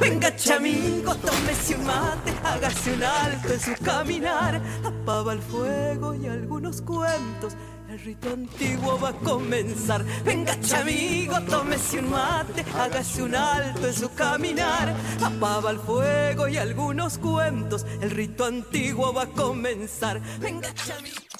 Venga, chamigo, tómese un mate, hágase un alto en su caminar. Apaba el fuego y algunos cuentos. El rito antiguo va a comenzar. Venga, chamigo, tómese un mate, hágase un alto en su caminar. Apaba el fuego y algunos cuentos. El rito antiguo va a comenzar. Venga, chamigo.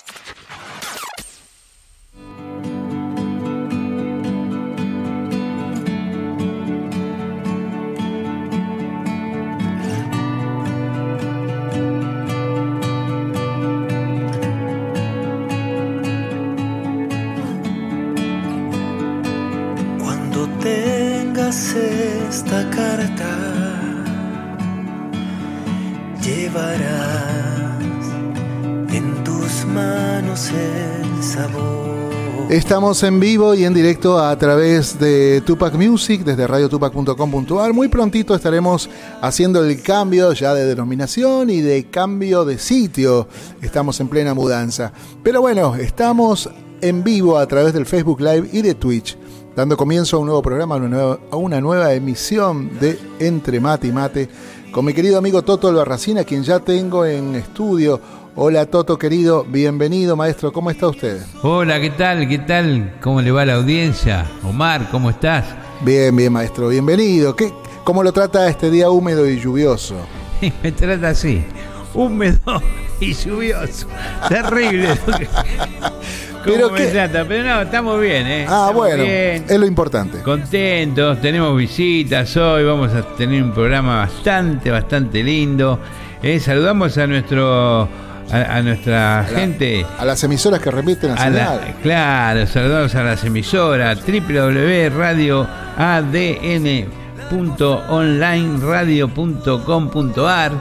Estamos en vivo y en directo a través de Tupac Music desde radiotupac.com.ar. Muy prontito estaremos haciendo el cambio ya de denominación y de cambio de sitio. Estamos en plena mudanza. Pero bueno, estamos en vivo a través del Facebook Live y de Twitch dando comienzo a un nuevo programa, a una nueva, emisión de Entre Mate y Mate, con mi querido amigo Toto Albarracín, a quien ya tengo en estudio. Hola Toto querido, bienvenido maestro, ¿cómo está usted? Hola, ¿qué tal? ¿Qué tal? ¿Cómo le va la audiencia? Omar, ¿cómo estás? Bien, bien maestro, bienvenido. ¿Qué, ¿Cómo lo trata este día húmedo y lluvioso? Me trata así, húmedo y lluvioso. Terrible. Pero qué? Pero no, estamos bien, ¿eh? Ah, bueno, es lo importante. Contentos, tenemos visitas hoy, vamos a tener un programa bastante, bastante lindo. Eh, saludamos a nuestro a, nuestra gente. A las emisoras que repiten a la, Claro, saludamos a las emisoras www.radioadn.onlineradio.com.ar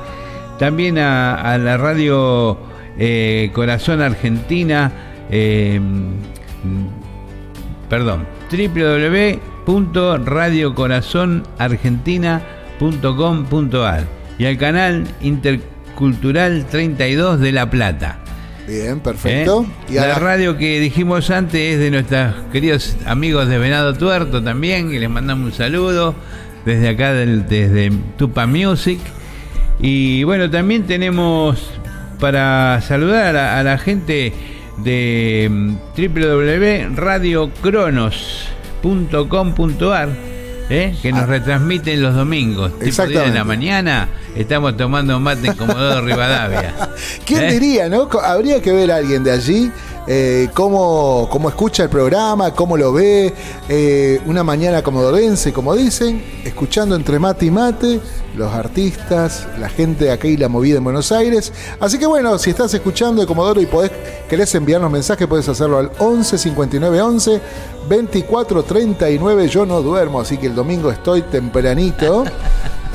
También a, la radio eh, Corazón Argentina eh, perdón, www.radiocorazonargentina.com.ar y al canal Intercultural 32 de La Plata. Bien, perfecto. ¿Eh? la, radio que dijimos antes es de nuestros queridos amigos de Venado Tuerto también, que les mandamos un saludo desde acá, desde Tupa Music. Y bueno, también tenemos para saludar a la gente de mm, www.radiocronos.com.ar ¿eh? que nos ah. retransmiten los domingos. Exactamente. en la mañana estamos tomando mate en Comodoro Rivadavia. ¿Quién ¿Eh? diría, no? Habría que ver a alguien de allí eh, cómo, cómo, escucha el programa, cómo lo ve, eh, una mañana comodorense, como dicen, escuchando entre mate y mate, los artistas, la gente de acá y la movida en Buenos Aires. Así que bueno, si estás escuchando de Comodoro y podés, querés enviarnos mensajes, puedes hacerlo al 11 59 11 24 39. Yo no duermo, así que el domingo estoy tempranito.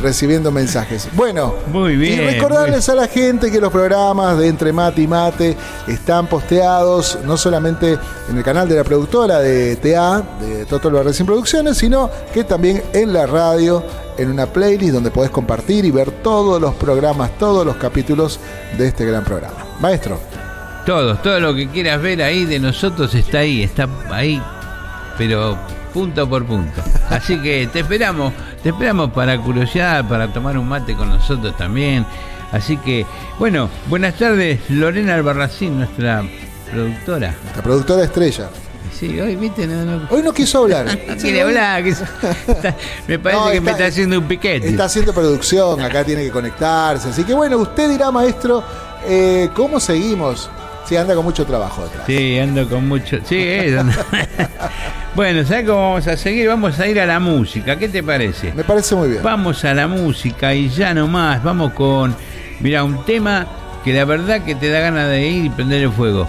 recibiendo mensajes. Bueno, muy bien. Y recordarles a la gente que los programas de Entre Mate y Mate están posteados no solamente en el canal de la productora de TA, de Total Barres Producciones, sino que también en la radio, en una playlist donde podés compartir y ver todos los programas, todos los capítulos de este gran programa. Maestro. Todos, todo lo que quieras ver ahí de nosotros está ahí, está ahí, pero punto por punto. Así que te esperamos, te esperamos para curiosidad, para tomar un mate con nosotros también. Así que, bueno, buenas tardes, Lorena Albarracín, nuestra productora. La productora estrella. Sí, hoy, viste, Hoy no quiso hablar. quiere hablar. me parece que me está haciendo un piquete. Está haciendo producción, acá tiene que conectarse. Así que bueno, usted dirá, maestro, eh, ¿cómo seguimos? Sí, anda con mucho trabajo detrás. Sí, ando con mucho. Sí, bueno, ¿sabes cómo vamos a seguir? Vamos a ir a la música. ¿Qué te parece? Me parece muy bien. Vamos a la música y ya nomás. Vamos con. Mira, un tema que la verdad que te da ganas de ir y prender el fuego.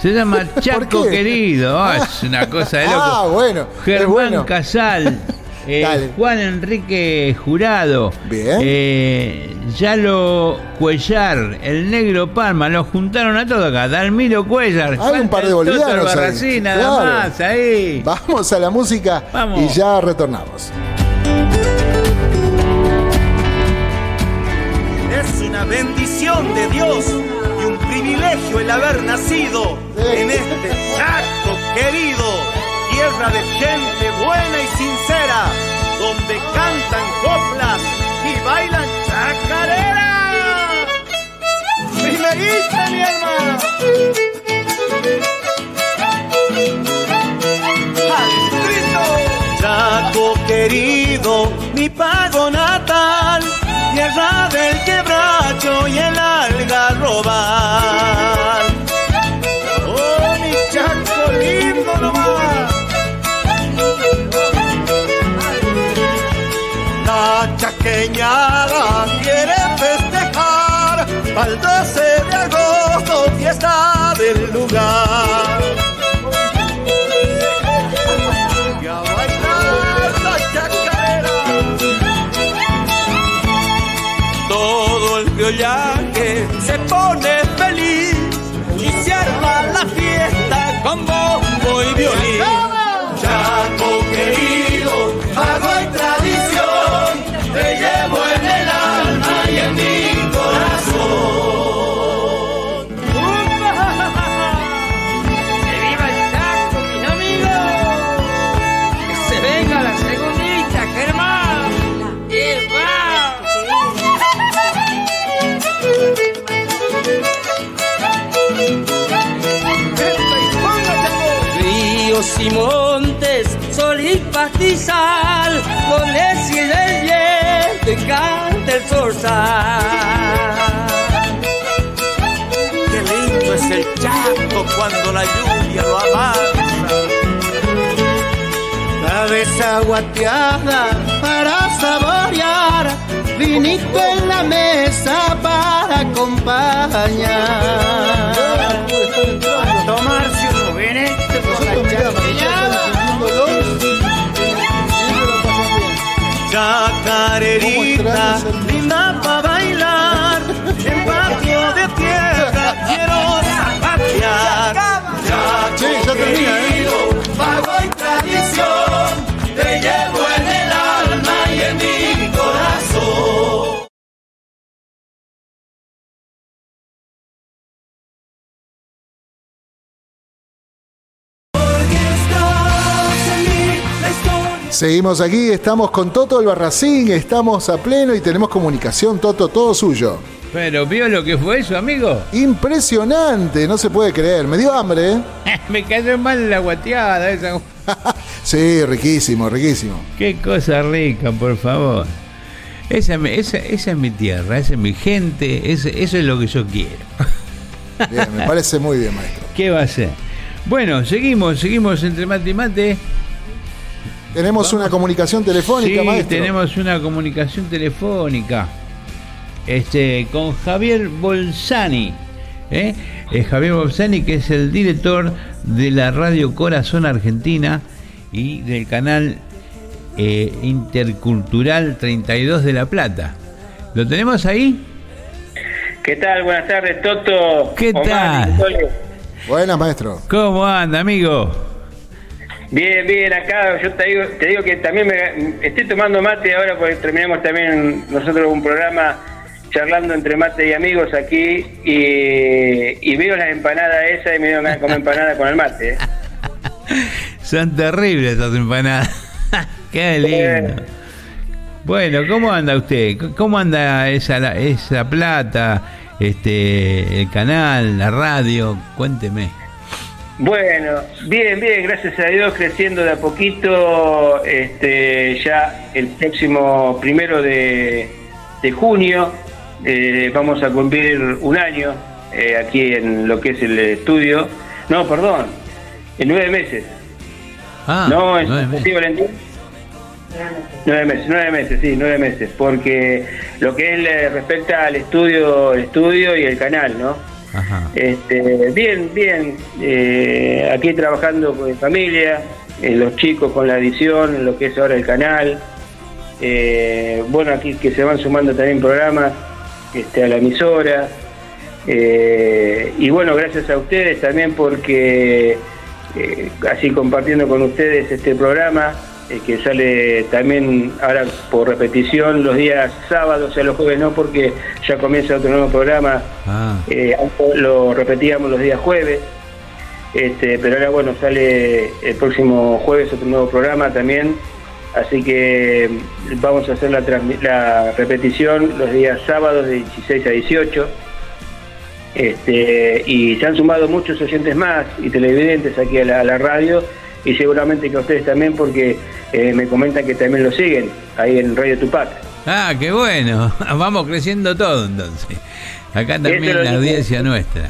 Se llama Chaco Querido. Ah, es una cosa de loco. Ah, bueno. Germán Casal. Eh, Juan Enrique Jurado, Bien. Eh, Yalo Cuellar, el Negro Palma, los juntaron a todos acá. Dalmiro Cuellar, hay un par de bolivianos ahí. nada más ahí. Vamos a la música y ya retornamos. Es una bendición de Dios y un privilegio el haber nacido en este Chaco querido tierra de gente buena y sincera, donde cantan coplas y bailan chacareras. Primerita, mi hermana. ¡Al! Chaco querido, ni pago nada fiesta y montes, sol y pastizal, con el cielo del viento canta el zorzal. Qué lindo es el Chaco cuando la lluvia lo avanza. Cabeza guateada para saborear, vinito en la mesa para acompañar. Linda para Seguimos aquí, estamos con Toto Albarracín, estamos a pleno y tenemos comunicación, Toto, todo suyo. Pero vio lo que fue eso, amigo. Impresionante, no se puede creer. Me dio hambre, ¿eh? Me cayó mal la guateada esa. Sí, riquísimo, riquísimo. Qué cosa rica, por favor. Esa, es mi- esa, esa es mi tierra, esa es mi gente, eso es lo que yo quiero. Bien, me parece muy bien, maestro. ¿Qué va a ser? Bueno, seguimos, seguimos entre mate y mate. Tenemos una comunicación telefónica, sí, maestro. tenemos una comunicación telefónica este, con Javier Bolzani. ¿eh? Eh, Javier Bolzani, que es el director de la Radio Corazón Argentina y del canal eh, Intercultural 32 de La Plata. ¿Lo tenemos ahí? ¿Qué tal? Buenas tardes, Toto. ¿Qué Omar, tal? Buenas, maestro. ¿Cómo anda, amigo? Bien, bien, acá yo te digo, te digo que también me, estoy tomando mate ahora porque terminamos también nosotros un programa charlando entre mate y amigos aquí y, y veo las empanadas esas y me dio ganas de comer empanada con el mate. ¿eh? Son terribles esas empanadas. Qué lindo. Bueno, ¿cómo anda usted? ¿Cómo anda esa, esa plata, este, el canal, la radio? Cuénteme. Bueno, bien, bien, gracias a Dios creciendo de a poquito. Este, ya el próximo primero de, de junio eh, vamos a cumplir un año eh, aquí en lo que es el estudio. No, perdón, en nueve meses. Ah, no, es nueve meses. ¿sí, Valentín? Nueve meses, nueve meses, sí, nueve meses, porque lo que es le respecta al estudio, el estudio y el canal, ¿no? Este, bien, bien. eh, aquí trabajando con mi familia, los chicos con la edición, lo que es ahora el canal. eh, bueno, aquí que se van sumando también programas este, a la emisora. eh, y bueno, gracias a ustedes también porque así compartiendo con ustedes este programa eh, que sale también ahora por repetición los días sábados, o sea, los jueves no, porque ya comienza otro nuevo programa. Ah, eh, lo repetíamos los días jueves, este, pero ahora bueno, sale el próximo jueves otro nuevo programa también, así que mm, vamos a hacer la, la repetición los días sábados de 16 a 18. Este, y se han sumado muchos oyentes más y televidentes aquí a la, a la radio y seguramente que a ustedes también porque eh, me comentan que también lo siguen ahí en Radio Tupac. Ah, qué bueno. Vamos creciendo todo entonces. Acá también es lo la audiencia nuestra.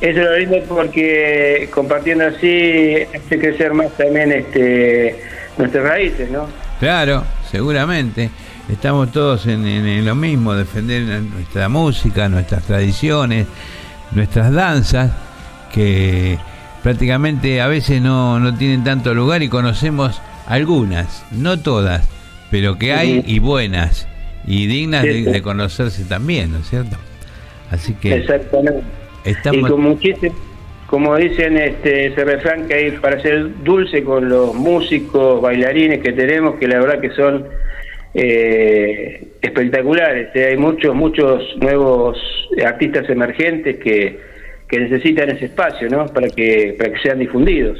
Eso es lo lindo porque compartiendo así hace crecer más también este nuestras raíces, ¿no? Claro, seguramente. Estamos todos en, en- en lo mismo, defender nuestra música, nuestras tradiciones, nuestras danzas, que prácticamente a veces no, no tienen tanto lugar y conocemos algunas, no todas, pero que hay y buenas y dignas de, conocerse también, ¿no es cierto? Así que Exactamente. estamos... Y como muchísimo, como dicen este ese refrán que hay para ser dulce con los músicos, bailarines que tenemos, que la verdad que son eh, espectaculares. eh. Hay muchos, muchos nuevos artistas emergentes que, que necesitan ese espacio, ¿no? Para que, para que sean difundidos.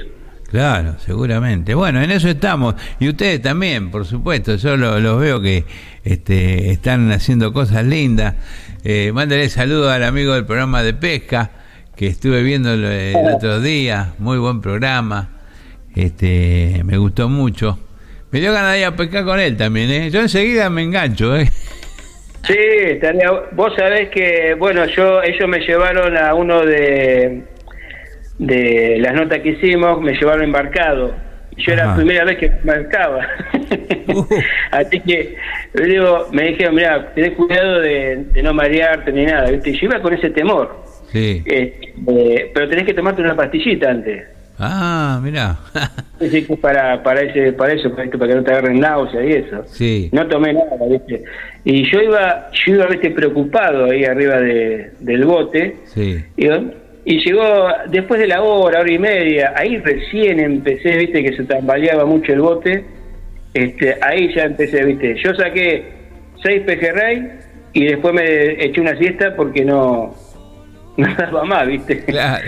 Claro, seguramente. Bueno, en eso estamos. Y ustedes también, por supuesto. Yo lo- los veo que este, están haciendo cosas lindas. Eh, mándale saludos al amigo del programa de pesca, que estuve viendo el, el otro día. Muy buen programa. Este, me gustó mucho. Me dio ganas de ir a pescar con él también, ¿eh? Yo enseguida me engancho, ¿eh? Sí, estaría- vos sabés que, bueno, yo ellos me llevaron a uno de, de las notas que hicimos, me llevaron embarcado. Yo era la primera vez que embarcaba. Uh. Así que, digo, me dijeron, mira, tenés cuidado de, de no marearte ni nada, ¿viste? Yo iba con ese temor. Sí. Eh, eh, pero tenés que tomarte una pastillita antes. Ah, mirá. Sí, para, para, ese, para eso, para, que- para que no te agarren náusea y eso. Sí. No tomé nada, ¿viste? Y yo iba, yo iba, ¿viste? Preocupado ahí arriba de, del bote. Sí. Y, y llegó después de la hora, hora y media, ahí recién empecé, ¿viste? Que se tambaleaba mucho el bote. Este, ahí ya empecé, ¿viste? Yo saqué seis pejerrey y después me eché una siesta porque no, no daba más, ¿viste? Claro.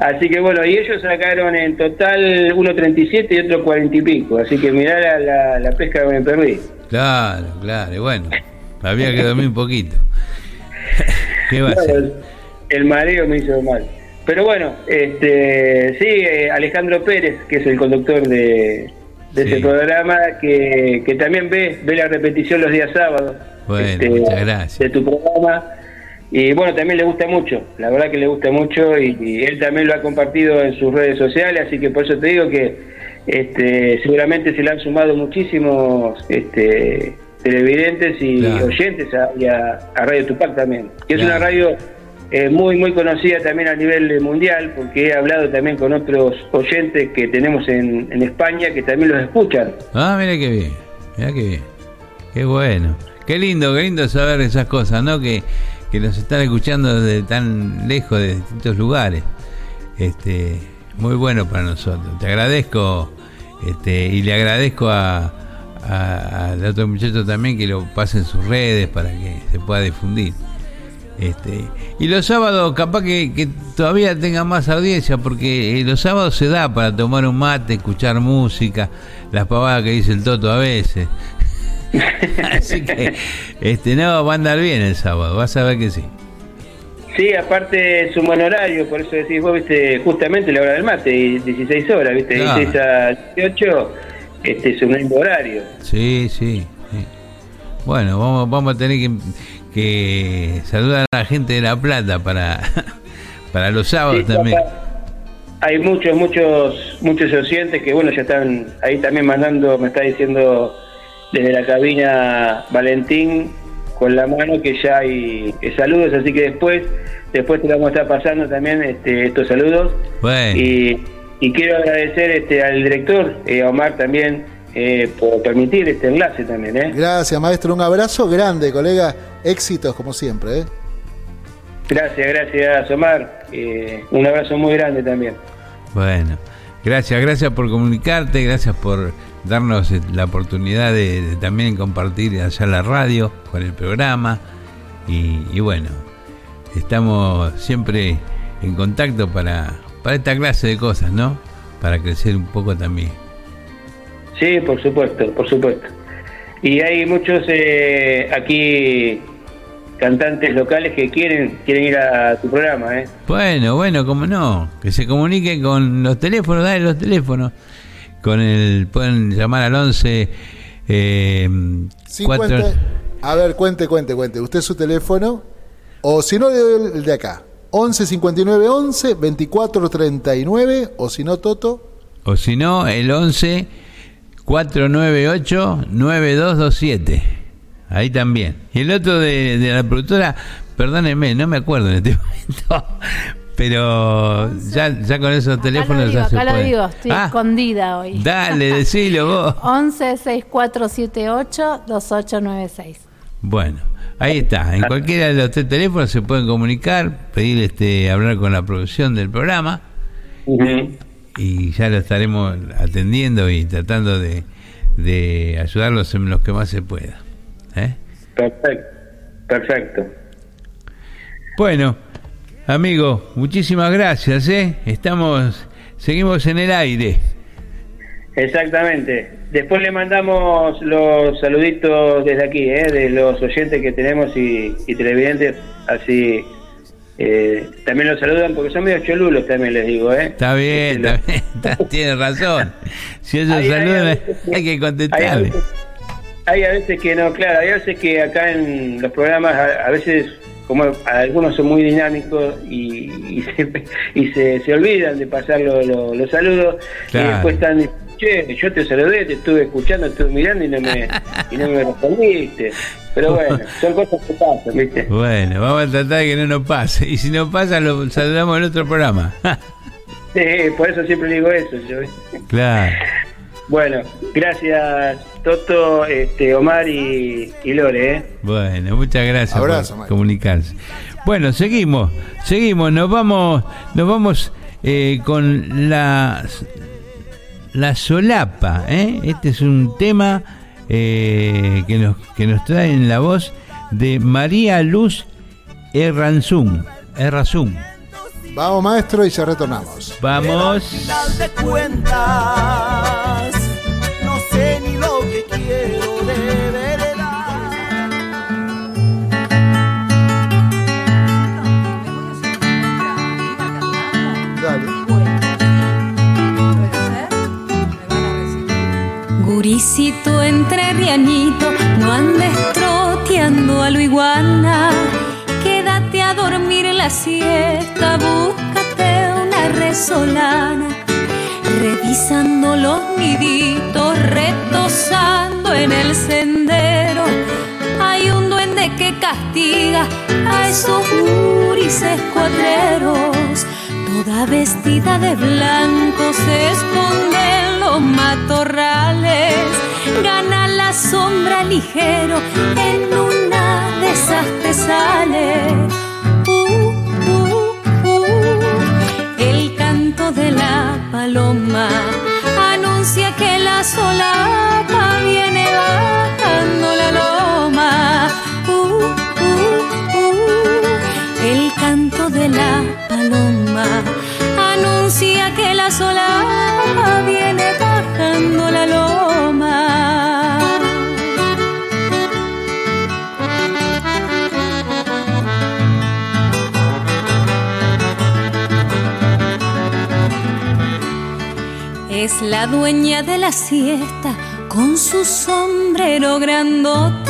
Así que bueno, y ellos sacaron en total 1.37 y otro 40 y pico. Así que mirá la, la, la pesca que me perdí. Claro, claro. y Bueno, había que dormir un poquito. ¿Qué va a hacer? El, mareo me hizo mal. Pero bueno, este sí, eh, Alejandro Pérez, que es el conductor de, de Sí. ese programa, que, que también ve, ve la repetición los días sábados. este, Bueno, muchas gracias. De tu programa. Y bueno, también le gusta mucho, la verdad que le gusta mucho y, y él también lo ha compartido en sus redes sociales, así que por eso te digo que este, seguramente se le han sumado muchísimos este, televidentes y Claro. oyentes a, y a, a Radio Tupac también, que es una radio eh, muy muy conocida también a nivel mundial, porque he hablado también con otros oyentes que tenemos en, en España que también los escuchan. Ah, mira qué bien, mira qué bien, qué bueno, qué lindo, qué lindo saber esas cosas, ¿no? Que, que nos están escuchando desde tan lejos, de distintos lugares. Este, muy bueno para nosotros. Te agradezco, este, y le agradezco a, a- otro muchacho también que lo pase en sus redes para que se pueda difundir. Este, y los sábados capaz que, que todavía tenga más audiencia porque eh, los sábados se da para tomar un mate, escuchar música, las pavadas que dice el Toto a veces. Así que este no va a andar bien el sábado, vas a ver que sí. Sí, aparte es un buen horario, por eso decís vos, viste, justamente la hora del mate, y 16 horas, viste, Claro. 16 a 18, este es un lindo horario. Sí, sí. sí. Bueno, vamos, vamos a tener que, que saludar a la gente de La Plata para, para los sábados Sí, también. Hay muchos, muchos, muchos oyentes que, bueno, ya están ahí también mandando, me está diciendo desde la cabina Valentín con la mano que ya hay eh, saludos, así que después, después te vamos a estar pasando también este, estos saludos. Bueno, Y, y quiero agradecer este, al director, eh, a Omar también, eh, por permitir este enlace también. ¿eh? Gracias, maestro. Un abrazo grande, colega. Éxitos, como siempre. ¿eh? Gracias, gracias Omar. Eh, un abrazo muy grande también. Bueno, gracias, gracias por comunicarte, gracias por darnos eh, la oportunidad de, también compartir allá la radio con el programa y, y bueno, estamos siempre en contacto para, para esta clase de cosas, ¿no? Para crecer un poco también. Sí, por supuesto, por supuesto. Y hay muchos eh, aquí cantantes locales que quieren quieren ir a tu programa, ¿eh? Bueno, bueno, cómo no. Que se comuniquen con los teléfonos, dale los teléfonos. Con el, pueden llamar al 11 eh, 50 cuatro- A ver, cuente, cuente, cuente. Usted su teléfono. O si no, le doy el de acá. 11 59 11 24 39. O si no, Toto. o si no, el 11 498 9227. Ahí también. Y el otro de, de la productora, perdónenme, no me acuerdo en este momento. Pero ya, ya con esos Acá teléfonos lo digo, ya se acá lo puede. digo, estoy Ah, escondida hoy. Dale, decilo vos. 11 6478 2896. Bueno, ahí está. En cualquiera de los tres teléfonos se pueden comunicar, pedir este, hablar con la producción del programa y ya lo estaremos atendiendo y tratando de, de ayudarlos en los que más se pueda. ¿Eh? Perfecto. Perfecto. Bueno, amigo, muchísimas gracias. ¿eh? Estamos, seguimos en el aire. Exactamente. Después le mandamos los saluditos desde aquí, ¿eh? de los oyentes que tenemos y, y televidentes, así eh, también los saludan porque son medio cholulos también les digo, ¿eh? Está bien, Este, está bien, está- tiene razón. Si ellos hay saludan, hay, que- Hay contestarle. Hay a veces que no, claro, hay a veces que acá en los programas, a, a veces, como algunos son muy dinámicos y, y, se, y se, se olvidan de pasar lo- lo- los saludos, Claro. y después están, che, yo te saludé, te estuve escuchando, estuve mirando y no me, y no me respondiste. Pero bueno, son cosas que pasan, ¿viste? Bueno, vamos a tratar de que no nos pase. Y si no pasa, lo saludamos en otro programa. Sí, por eso siempre digo eso. yo, claro. Bueno, gracias Toto, este, Omar y, y Lore, ¿eh? Bueno, muchas gracias Abrazo, por Mike. comunicarse. Bueno, seguimos, seguimos, nos vamos, nos vamos eh, con la la solapa, ¿eh? Este es un tema eh, que nos que nos trae en la voz de María Luz Erranzum, Errazum. Vamos, maestro, y ya retornamos. Vamos. Quiero de verdad. Dale. Guricito entre rianito, no andes troteando a lo iguana. Quédate a dormir la siesta, búscate una resolana. Revisando los niditos, retosando en el sendero. Hay un duende que castiga a esos gurises cuadreros. Toda vestida de blanco se esconde en los matorrales. Gana la sombra ligero en una de esas sale. Uh, uh, uh. El canto de la paloma anuncia que la solapa de la paloma anuncia que la solapa viene bajando la loma. Es la dueña de la siesta con su sombrero grandote.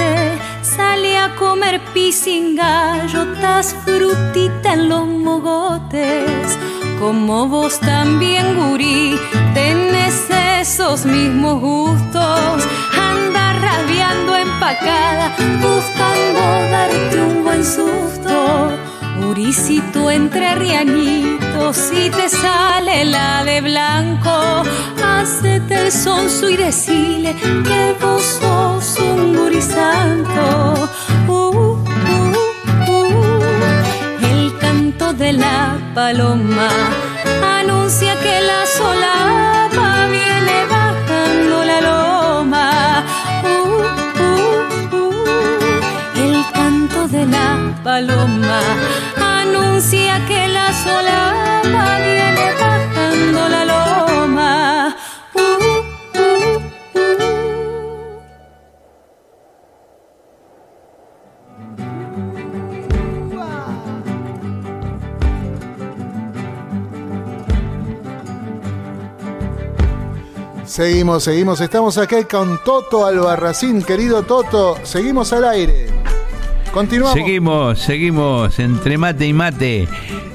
Sale a comer pisingallotas, frutita en los mogotes. Como vos también, gurí, tenés esos mismos gustos. Anda rabiando empacada, buscando darte un buen susto. Guricito entre rianitos y te sale la de blanco. Hacete el sonso y decile que vos sos un gurizanto. Uh, uh, uh. El canto de la paloma anuncia que la solapa viene bajando la loma. Uh, uh, uh. El canto de la paloma anuncia que la solapa viene bajando la loma. Seguimos, seguimos. Estamos acá con Toto Albarracín. Querido Toto, seguimos al aire. Continuamos. Seguimos, seguimos entre mate y mate.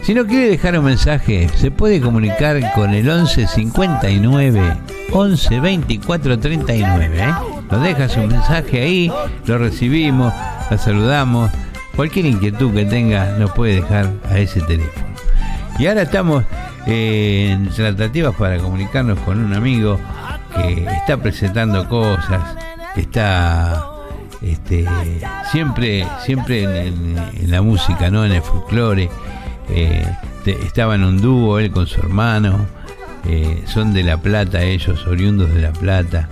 Si no quiere dejar un mensaje, se puede comunicar con el 11 59 11 24 39. ¿eh? Nos dejas un mensaje ahí, lo recibimos, la saludamos. Cualquier inquietud que tenga nos puede dejar a ese teléfono. Y ahora estamos eh, en tratativas para comunicarnos con un amigo que está presentando cosas, está este, siempre, siempre en, la música, ¿no? En el folclore. Eh, estaba en un dúo él con su hermano. eh, son de La Plata ellos, oriundos de La Plata.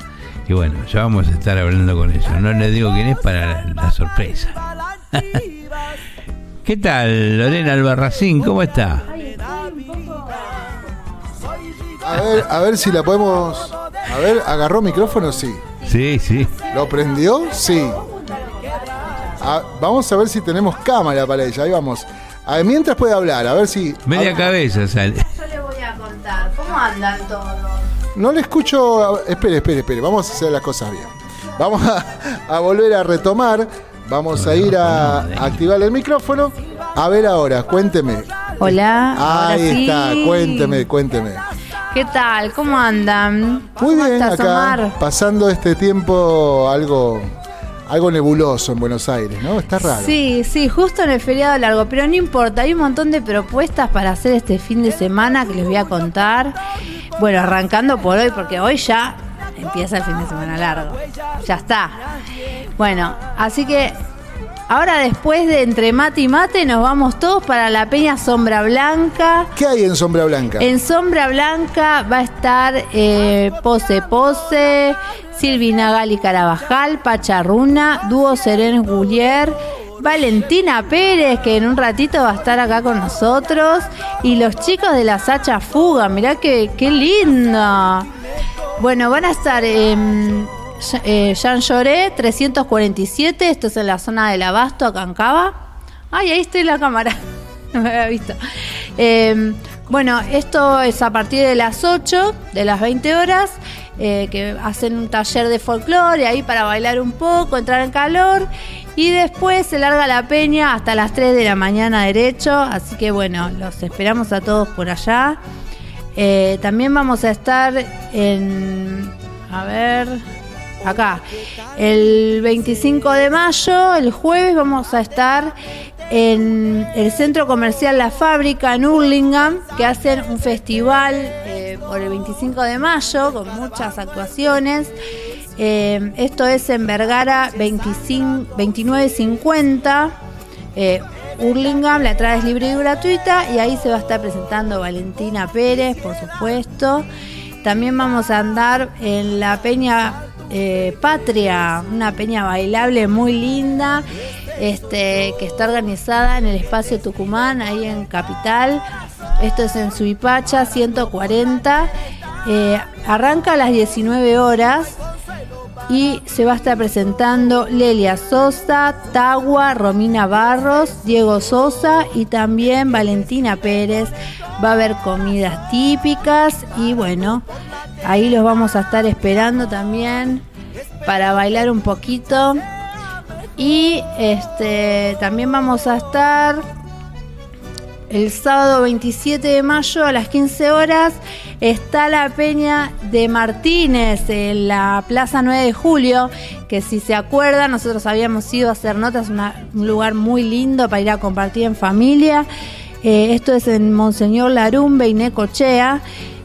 Y bueno, ya vamos a estar hablando con ellos. No les digo quién es para la, la sorpresa. ¿Qué tal, Lorena Albarracín? ¿Cómo está? A ver, a ver si la podemos. A ver, ¿agarró micrófono? Sí. Sí, sí. ¿Lo prendió? Sí. Vamos a ver si tenemos cámara para ella. Ahí vamos. A mientras puede hablar, a ver si. Media a- cabeza sale. Yo le voy a contar. ¿Cómo andan todos? No le escucho. a- Espere, espere, espere. Vamos a hacer las cosas bien. Vamos a, a volver a retomar. Vamos a ir a, activar el micrófono. A ver ahora, cuénteme. Hola. ahora Ahí sí. está, cuénteme, cuénteme. ¿Qué tal? ¿Cómo andan? Muy ¿Cómo bien, estás, acá Omar? pasando este tiempo algo, algo nebuloso en Buenos Aires, ¿no? Está raro. Sí, sí, justo en el feriado largo, pero no importa, hay un montón de propuestas para hacer este fin de semana que les voy a contar. Bueno, arrancando por hoy, porque hoy ya empieza el fin de semana largo. Ya está. Bueno, así que ahora después de entre mate y mate nos vamos todos para la Peña Sombra Blanca. ¿Qué hay en Sombra Blanca? En Sombra Blanca va a estar eh, Pose Pose, Silvina Gali Carabajal, Pacharruna, Dúo Seren Gullier, Valentina Pérez, que en un ratito va a estar acá con nosotros, y los chicos de la Sacha Fuga, mirá que, qué lindo. Bueno, van a estar en eh, Jean Lloré 347, esto es en la zona del Abasto, Cava. Ay, ahí estoy en la cámara. No me había visto. Eh, bueno, esto es a partir de las 8, de las 20 horas, eh, que hacen un taller de folclore ahí para bailar un poco, entrar en calor. Y después se larga la peña hasta las 3 de la mañana derecho. Así que bueno, los esperamos a todos por allá. Eh, también vamos a estar en. A ver. Acá. El 25 de mayo, el jueves, vamos a estar en el centro comercial La Fábrica en Hurlingham, que hacen un festival eh, por el 25 de mayo con muchas actuaciones. Eh, esto es en Vergara 25, 2950. Eh, la entrada es libre y gratuita y ahí se va a estar presentando Valentina Pérez, por supuesto. También vamos a andar en la Peña eh, Patria, una peña bailable muy linda, este, que está organizada en el espacio Tucumán, ahí en Capital. Esto es en Suipacha 140. Eh, arranca a las 19 horas y se va a estar presentando Lelia Sosa, Tagua, Romina Barros, Diego Sosa y también Valentina Pérez. Va a haber comidas típicas y bueno, ahí los vamos a estar esperando también para bailar un poquito. Y este también vamos a estar el sábado 27 de mayo a las 15 horas está la peña de Martínez en la Plaza 9 de Julio, que si se acuerdan, nosotros habíamos ido a hacer notas, una- un lugar muy lindo para ir a compartir en familia. Eh, esto es en Monseñor Larumbe y Necochea.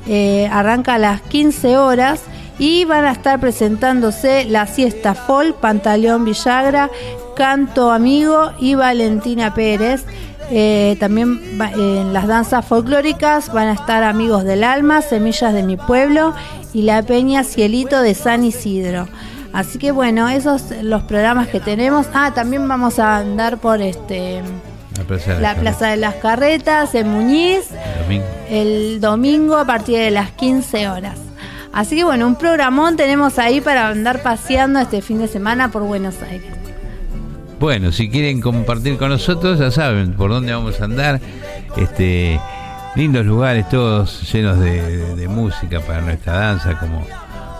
Eh, arranca a las 15 horas y van a estar presentándose la siesta Fol, Pantaleón Villagra, Canto Amigo y Valentina Pérez. Eh, también va- en las danzas folclóricas van a estar Amigos del Alma, Semillas de mi Pueblo y la Peña Cielito de San Isidro. Así que bueno, esos los programas que tenemos. Ah, también vamos a andar por este La Plaza de la las Plaza de las Carretas en Muñiz Carretas, domingo. el domingo a partir de las 15 horas. Así que bueno, un programón tenemos ahí para andar paseando este fin de semana por Buenos Aires. Bueno, si quieren compartir con nosotros, ya saben por dónde vamos a andar. Este, lindos lugares todos llenos de, de- de música para nuestra danza, como,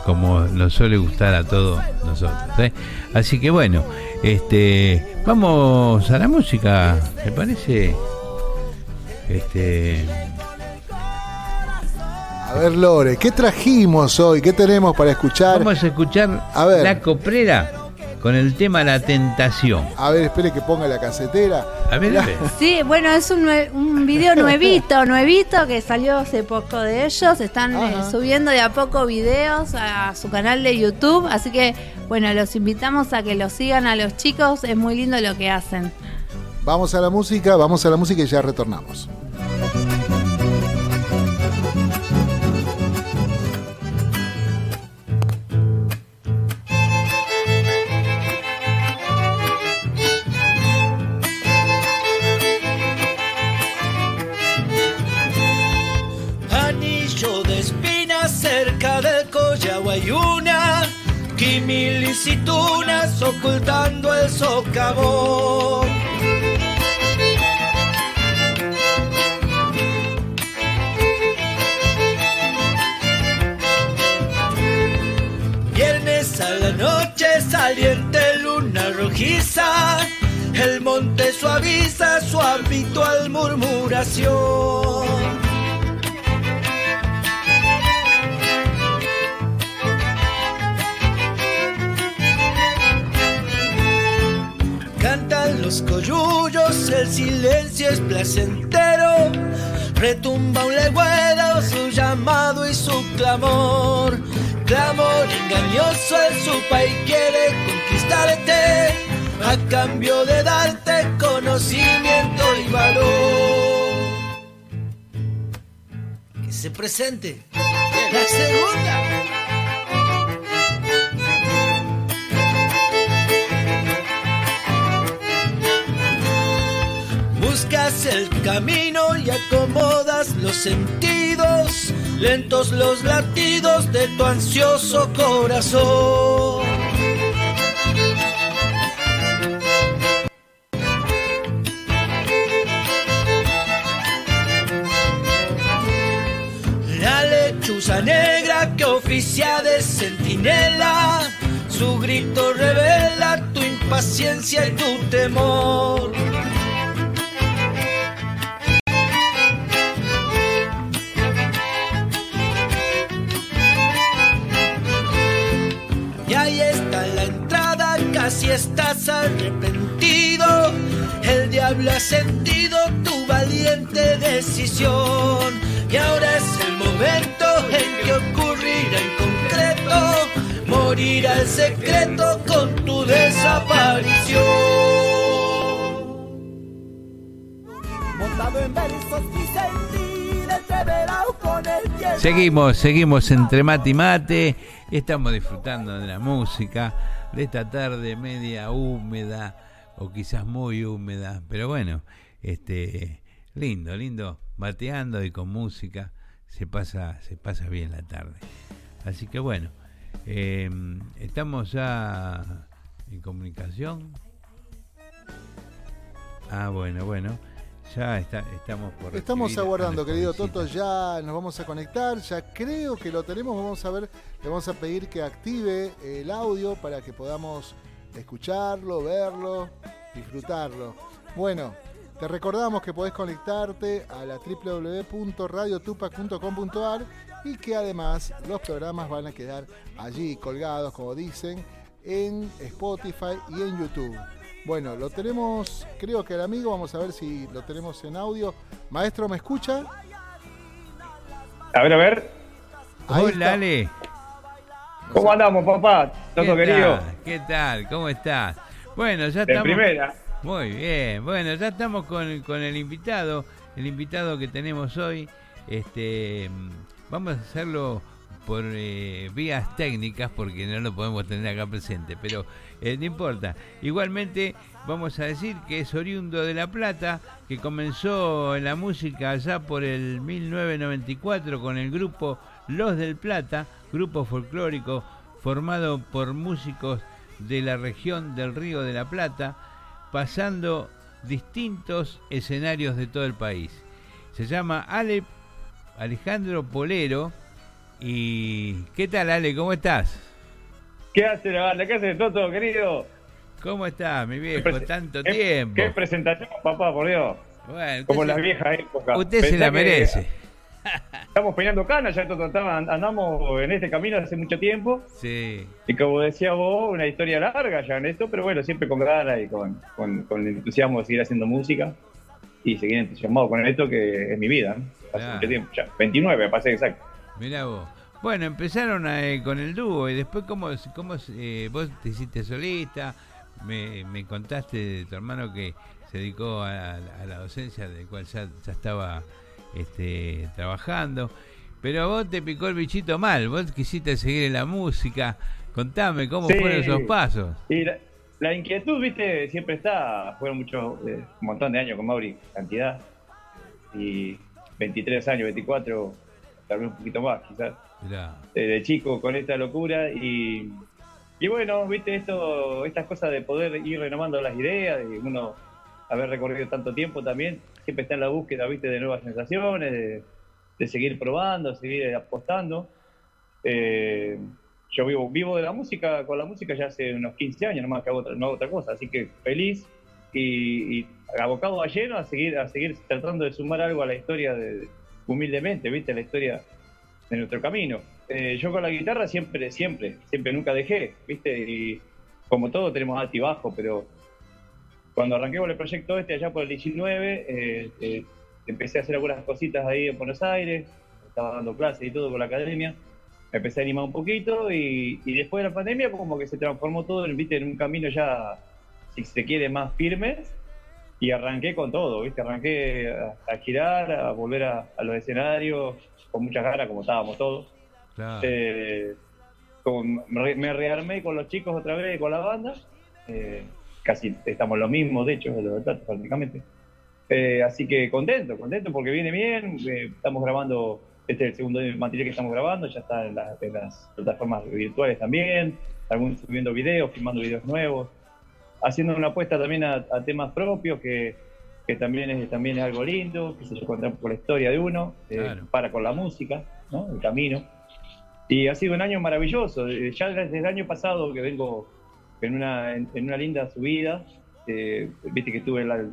como nos suele gustar a todos nosotros. ¿eh? Así que bueno, este, vamos a la música, ¿te parece? Este, A ver, Lore, ¿qué trajimos hoy? ¿Qué tenemos para escuchar? vamos a escuchar A ver. La Coprera con el tema La Tentación. A ver, espere que ponga la casetera. A ver, a. Sí, bueno, es un, un video nuevito, nuevito que salió hace poco de ellos. Están eh, Ajá. subiendo de a poco videos a su canal de YouTube. Así que, bueno, los invitamos a que los sigan a los chicos. Es muy lindo lo que hacen. Vamos a la música, vamos a la música y ya retornamos. Hay una Quimilicitunas ocultando el socavón. Viernes a la noche saliente luna rojiza El monte suaviza su habitual murmuración los coyullos, el silencio es placentero. Retumba un legüero, su llamado y su clamor. Clamor engañoso, el supa y quiere conquistarte a cambio de darte conocimiento y valor. Que se presente la segunda. Buscas el camino y acomodas los sentidos, lentos los latidos de tu ansioso corazón. La lechuza negra que oficia de centinela, su grito revela tu impaciencia y tu temor. Estás arrepentido. El diablo ha sentido tu valiente decisión. Y ahora es el momento en que ocurrirá en concreto. Morirá el secreto con tu desaparición. Seguimos, seguimos entre mate y mate. Estamos disfrutando de la música, de esta tarde media húmeda o quizás muy húmeda, pero bueno, este lindo, lindo, bateando y con música se pasa, se pasa bien la tarde. Así que bueno, eh, estamos ya en comunicación. Ah, bueno, bueno. Ya está, estamos por Estamos aguardando, querido. Toto, ya nos vamos a conectar, ya creo que lo tenemos, vamos a ver, le vamos a pedir que active el audio para que podamos escucharlo, verlo, disfrutarlo. Bueno, te recordamos que podés conectarte a la www.radiotupac.com.ar y que además los programas van a quedar allí colgados, como dicen, en Spotify y en YouTube. Bueno, lo tenemos, creo que el amigo, vamos a ver si lo tenemos en audio. Maestro, ¿me escucha? A ver, a ver. Ahí Hola, está. Ale. ¿Cómo andamos, papá? ¿Qué Toto querido. tal? ¿Qué tal? ¿Cómo estás? Bueno, ya De estamos. primera. Muy bien. Bueno, ya estamos con, con el invitado. El invitado que tenemos hoy. Este, vamos a hacerlo por eh, vías técnicas porque no lo podemos tener acá presente, pero eh, no importa. Igualmente vamos a decir que es oriundo de La Plata, que comenzó en la música allá por el 1994 con el grupo Los del Plata, grupo folclórico formado por músicos de la región del Río de la Plata, pasando distintos escenarios de todo el país. Se llama Ale Alejandro Polero ¿Y qué tal, Ale? ¿Cómo estás? ¿Qué hace la banda? ¿Qué hace Toto, querido? ¿Cómo estás, mi viejo? Tanto ¿Qué- tiempo. ¿Qué presentación, papá, por Dios? Bueno, Como se- viejas épocas. Usted se la merece. Estamos peinando canas, ya Toto, andamos en este camino hace mucho tiempo. Sí. Y como decía vos, una historia larga ya en esto, pero bueno, siempre con ganas y con, con, con el entusiasmo de seguir haciendo música y seguir entusiasmado con esto que es mi vida, ¿no? Hace mucho tiempo ya. 29, pasé exacto. Mirá vos. Bueno, empezaron eh, con el dúo y después cómo, cómo eh, vos te hiciste solista, me, me contaste de tu hermano que se dedicó a, a la docencia, del cual ya, ya estaba este, trabajando, pero a vos te picó el bichito mal, vos quisiste seguir en la música, contame cómo Sí. fueron esos pasos. Y la, la inquietud, viste, siempre está. Fueron muchos, eh, un montón de años con Mauri, cantidad. Y 23 años, 24, tal vez un poquito más, quizás. De chico con esta locura. Y, y bueno, viste, esto, estas cosas de poder ir renovando las ideas, de uno haber recorrido tanto tiempo también, siempre está en la búsqueda, viste, de nuevas sensaciones, de, seguir probando, seguir apostando. Eh, yo vivo, vivo de la música, con la música ya hace unos 15 años, nomás que hago otra, no hago otra cosa, así que feliz y, y abocado a lleno a seguir, a seguir tratando de sumar algo a la historia de, humildemente, viste, la historia de nuestro camino. Eh, yo con la guitarra siempre, siempre, siempre nunca dejé, viste, y como todo tenemos alto y bajo, pero cuando arranqué con el proyecto este allá por el 19, eh, eh, empecé a hacer algunas cositas ahí en Buenos Aires, estaba dando clases y todo con la academia, me empecé a animar un poquito y, después de la pandemia como que se transformó todo ¿viste? en un camino ya, si se quiere, más firme y arranqué con todo, ¿viste? arranqué a, girar, a volver a los escenarios con muchas ganas como estábamos todos. claro. Eh, como me, me rearmé con los chicos otra vez, con la banda. Eh, casi estamos lo mismo, de hecho, de los datos prácticamente. Eh, así que contento, contento porque viene bien. eh, estamos grabando, este es el segundo material que estamos grabando, ya está en, la- en las plataformas virtuales también. Algunos subiendo videos, filmando videos nuevos. Haciendo una apuesta también a, a temas propios que, que también, es, también es algo lindo, que se encuentra por la historia de uno, eh, Claro. para con la música, ¿no? el camino. Y ha sido un año maravilloso. Eh, Ya desde el año pasado que vengo en una, en, en una linda subida, eh, viste que estuve, en la-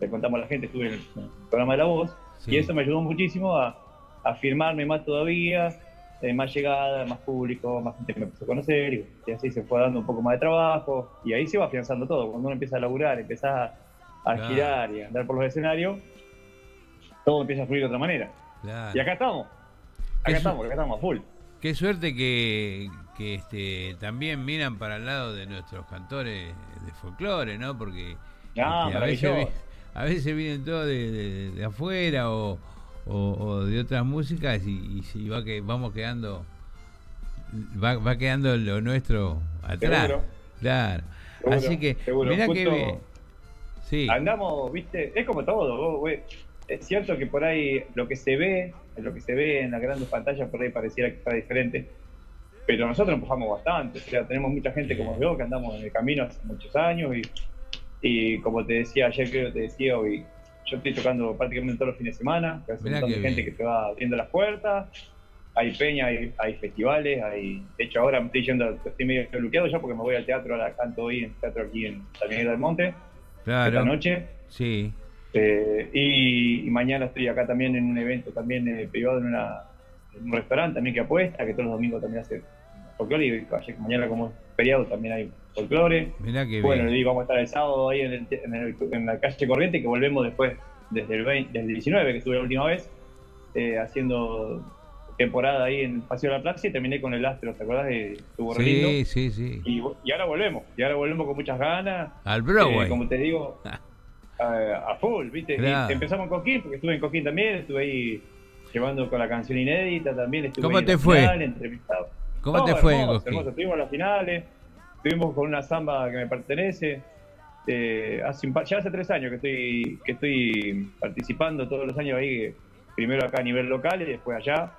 le contamos a la gente, estuve en el, programa de La Voz, Sí. y eso me ayudó muchísimo a, a firmarme más todavía, eh, más llegada, más público, más gente que me empezó a conocer, y, y así se fue dando un poco más de trabajo, y ahí se va afianzando todo. Cuando uno empieza a laburar, empieza a, a Claro. girar y a andar por los escenarios, todo empieza a fluir de otra manera. claro. Y acá estamos, acá estamos, acá estamos a full. Qué suerte que, que este, también miran para el lado de nuestros cantores de folclore, ¿no? Porque Ah, este, a, veces, a veces vienen todos de, de- de afuera o, o- o de otras músicas y, y si va que vamos quedando va, va quedando lo nuestro atrás. Seguro. Claro. Seguro, Así que seguro. que Justo- bien. Sí. andamos, viste, es como todo, güey. es cierto que por ahí lo que se ve, lo que se ve en las grandes pantallas por ahí pareciera que está diferente, pero nosotros empujamos bastante, o sea, tenemos mucha gente como yo que andamos en el camino hace muchos años y, y como te decía ayer, creo que te decía hoy, yo estoy tocando prácticamente todos los fines de semana, que hace un montón de gente bien. que te va abriendo las puertas, hay peña, hay, hay festivales, hay, de hecho ahora me estoy yendo, estoy medio bloqueado ya porque me voy al teatro, ahora canto hoy en el teatro aquí en San Miguel del Monte, claro. esta noche. Sí. Eh, y, y mañana estoy acá también en un evento también eh, privado en, una, en un restaurante también que apuesta, que todos los domingos también hace folclore y ayer- mañana como es feriado también hay folclore. Mirá que Bueno, bien. y vamos a estar el sábado ahí en, el- en, el- en la calle Corriente que volvemos después desde el, 20 desde el 19 que estuve la última vez eh, haciendo temporada ahí en Paseo de la Plaza y terminé con el Astro, ¿te Estuvo re lindo. Sí, sí, sí. Y, y ahora volvemos, y ahora volvemos con muchas ganas. Al Broadway. Eh, como te digo, a, a full, ¿viste? Y empezamos en Coquín, porque estuve en Coquín también, estuve ahí llevando con la canción inédita también. Estuve ¿Cómo ahí en te la fue? final, entrevistado. ¿Cómo No, te fue en hermoso, Coquín? hermoso. Estuvimos en las finales, estuvimos con una samba que me pertenece. Eh, hace ya hace tres años que estoy, que estoy participando todos los años ahí, primero acá a nivel local y después allá.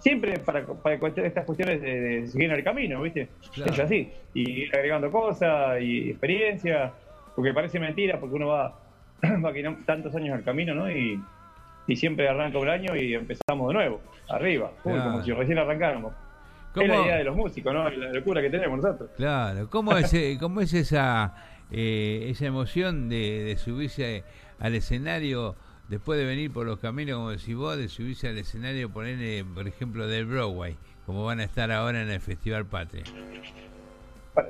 Siempre para, para cuestión- estas cuestiones de, de seguir en el camino, ¿viste? Claro. Es así. Y ir agregando cosas y experiencia, porque parece mentira, porque uno va, va que no- tantos años al camino, ¿no? Y, y siempre arranca un año y empezamos de nuevo. arriba, Claro. como si recién arrancáramos. ¿Cómo? Es la idea de los músicos, ¿no? La locura que tenemos nosotros. Claro, ¿cómo es, eh, cómo es esa, eh, esa emoción de, de subirse al escenario después de venir por los caminos, como decís vos, de subirse al escenario, ponerle, por ejemplo, del Broadway, como van a estar ahora en el Festival Patria?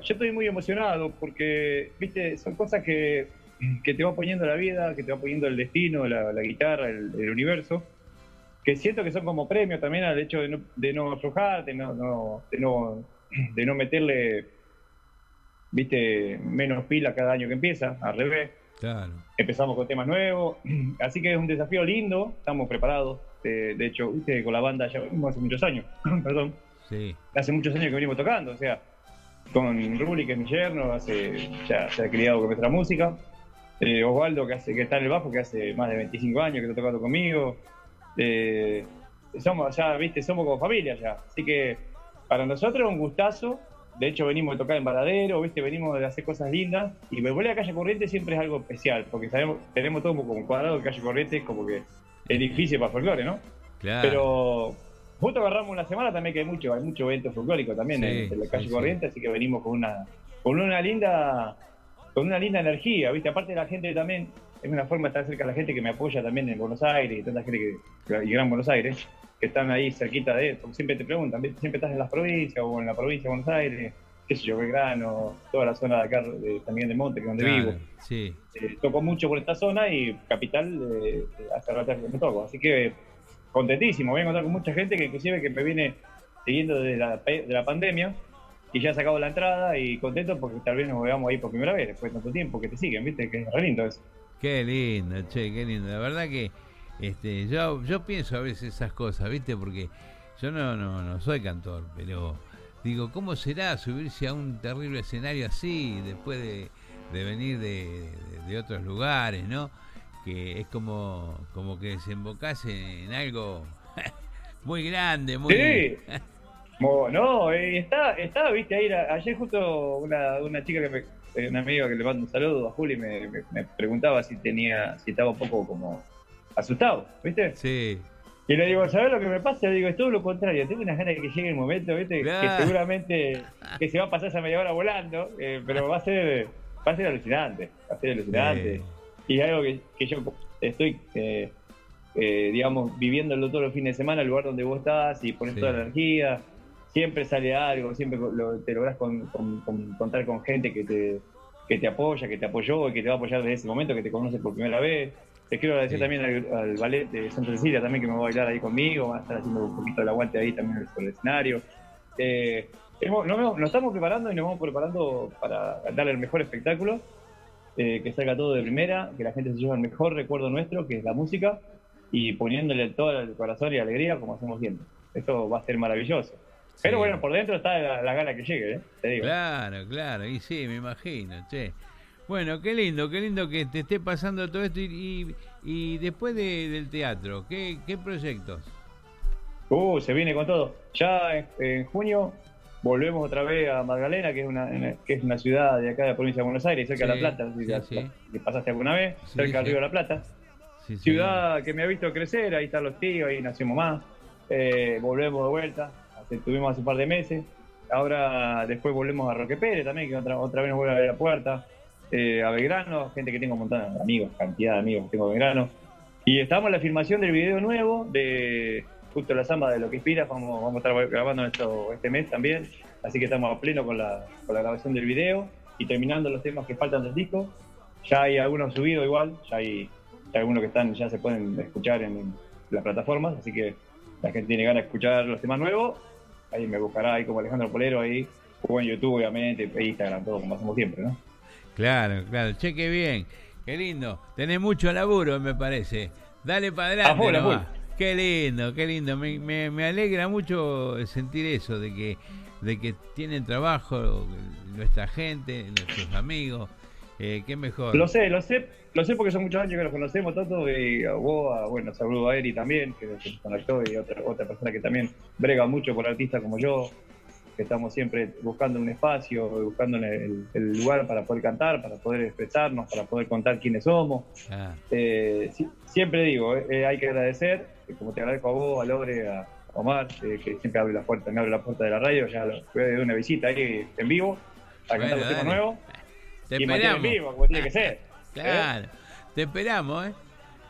Yo estoy muy emocionado porque, viste, son cosas que, que te va poniendo la vida, que te va poniendo el destino, la, guitarra, el, universo, que siento que son como premio también al hecho de no, de no aflojar, de no, no- de no, de no meterle, viste, menos pila cada año que empieza, al revés. Claro. Empezamos con temas nuevos, así que es un desafío lindo, estamos preparados. De, de hecho, viste, con la banda ya venimos hace muchos años, perdón, Sí, hace muchos años que venimos tocando, o sea, con Ruli, que es mi yerno, hace, ya se ha criado con nuestra música. Eh, Osvaldo, que, hace, que está en el bajo, que hace más de 25 años que está tocando conmigo. Eh, somos ya, viste, somos como familia ya. Así que para nosotros es un gustazo. De hecho, venimos de tocar en Varadero, viste, venimos de hacer cosas lindas. Y volver a Calle Corriente siempre es algo especial, porque sabemos, tenemos todo como cuadrado de Calle Corriente, como que es difícil para folclore, ¿no? claro. Pero justo agarramos una semana también que hay mucho, hay mucho evento folclórico también Sí, en, en la calle sí, Corriente, así que venimos con una, con una linda, con una linda energía, viste, aparte la gente también, es una forma de estar cerca de la gente que me apoya también en Buenos Aires y tanta gente que, y Gran Buenos Aires, que están ahí cerquita de porque siempre te preguntan, siempre estás en las provincias o en la provincia de Buenos Aires, qué sé yo, Belgrano, toda la zona de acá de- también de Monte, que es donde Claro, vivo. Sí, Eh, toco mucho por esta zona y Capital eh, hace rato que me toco. Así que contentísimo, voy a encontrar con mucha gente que inclusive que me viene siguiendo desde la, de la pandemia y ya ha sacado la entrada y contento porque tal vez nos veamos ahí por primera vez después de tanto tiempo que te siguen, viste, que es re lindo eso. Qué lindo, che, qué lindo. La verdad que este, yo, yo pienso a veces esas cosas, ¿viste? Porque yo no, no, no soy cantor, pero digo, ¿cómo será subirse a un terrible escenario así después de, de venir de, de- de otros lugares, ¿no? Que es como, como que desembocase en algo muy grande, muy... Sí. No, eh, está, está, viste, ahí ayer justo una, una chica que me, una amiga que le mando un saludo a Juli me, me- me preguntaba si tenía, si estaba un poco como asustado, ¿viste? Sí, Y le digo, ¿sabes lo que me pasa? Le digo, es todo lo contrario. Tengo unas ganas de que llegue el momento, ¿viste? Claro. Que seguramente que se va a pasar esa media hora volando, eh, pero va a ser va a ser alucinante. Va a ser alucinante. Sí. Y es algo que, que yo estoy, eh, eh, digamos, viviéndolo todos los fines de semana, el lugar donde vos estás y pones Sí. toda la energía. Siempre sale algo, siempre lo- te lográs con- con- con- contar con gente que te, que te apoya, que te apoyó y que te va a apoyar desde ese momento, que te conoce por primera vez. Les quiero agradecer Sí. también al, al ballet de Santa Cecilia también que me va a bailar ahí conmigo, va a estar haciendo un poquito el aguante ahí también sobre el escenario. Eh, nos, nos estamos preparando y nos vamos preparando para darle el mejor espectáculo, eh, que salga todo de primera, que la gente se lleve el mejor recuerdo nuestro, que es la música, y poniéndole todo el corazón y alegría como hacemos siempre. Esto va a ser maravilloso. Pero bueno, por dentro está la, la gana que llegue, ¿eh? te digo. Claro, claro, y sí, me imagino, che. Bueno, qué lindo, qué lindo que te esté pasando todo esto y, y, y después de- del teatro, ¿qué, qué proyectos? Uh, se viene con todo. Ya en, en junio volvemos otra vez a Magdalena, que es una, que es una ciudad de acá de la provincia de Buenos Aires, cerca de Sí, La Plata. si sí, la- sí. que pasaste alguna vez, cerca del río de La Plata. Sí, sí. Ciudad que me ha visto crecer, ahí están los tíos, ahí nacimos más. Eh, volvemos de vuelta, estuvimos hace un par de meses. Ahora después volvemos a Roque Pérez también, que otra, otra vez nos vuelve a abrir la puerta. Eh, a Belgrano, gente que tengo un montón de amigos, cantidad de amigos que tengo en Belgrano. Y estamos en la filmación del video nuevo de justo la samba de lo que inspira. Vamos, vamos a estar grabando esto este mes también. Así que estamos a pleno con la, con la grabación del video y terminando los temas que faltan del disco. Ya hay algunos subidos igual, ya hay, hay algunos que están ya se pueden escuchar en las plataformas, así que la gente tiene ganas de escuchar los temas nuevos. Ahí me buscará ahí como Alejandro Polero ahí, o en YouTube obviamente, Instagram, todo como hacemos siempre, ¿no? Claro, claro, che, qué bien, qué lindo. Tenés mucho laburo, me parece. Dale para adelante. full, a nomás. full. Qué lindo, qué lindo. Me, me, me alegra mucho sentir eso, de que, de que tienen trabajo nuestra gente, nuestros amigos. Eh, qué mejor. Lo sé, lo sé, lo sé porque son muchos años que nos conocemos, Toto, y a vos, a- bueno, saludo a Eri también, que nos conectó, y otra, otra persona que también brega mucho por artistas como yo, que estamos siempre buscando un espacio, buscando el, el lugar para poder cantar, para poder expresarnos, para poder contar quiénes somos. Ah, Eh, si- siempre digo, eh, hay que agradecer, eh, como te agradezco a vos, a Lore, a, Omar, eh, que siempre abre la puerta, me abre la puerta de la radio, ya lo fue de una visita ahí en vivo, para Bueno, cantar los temas nuevos. Te y esperamos. vivo, como tiene que ser. Claro, te esperamos, ¿eh?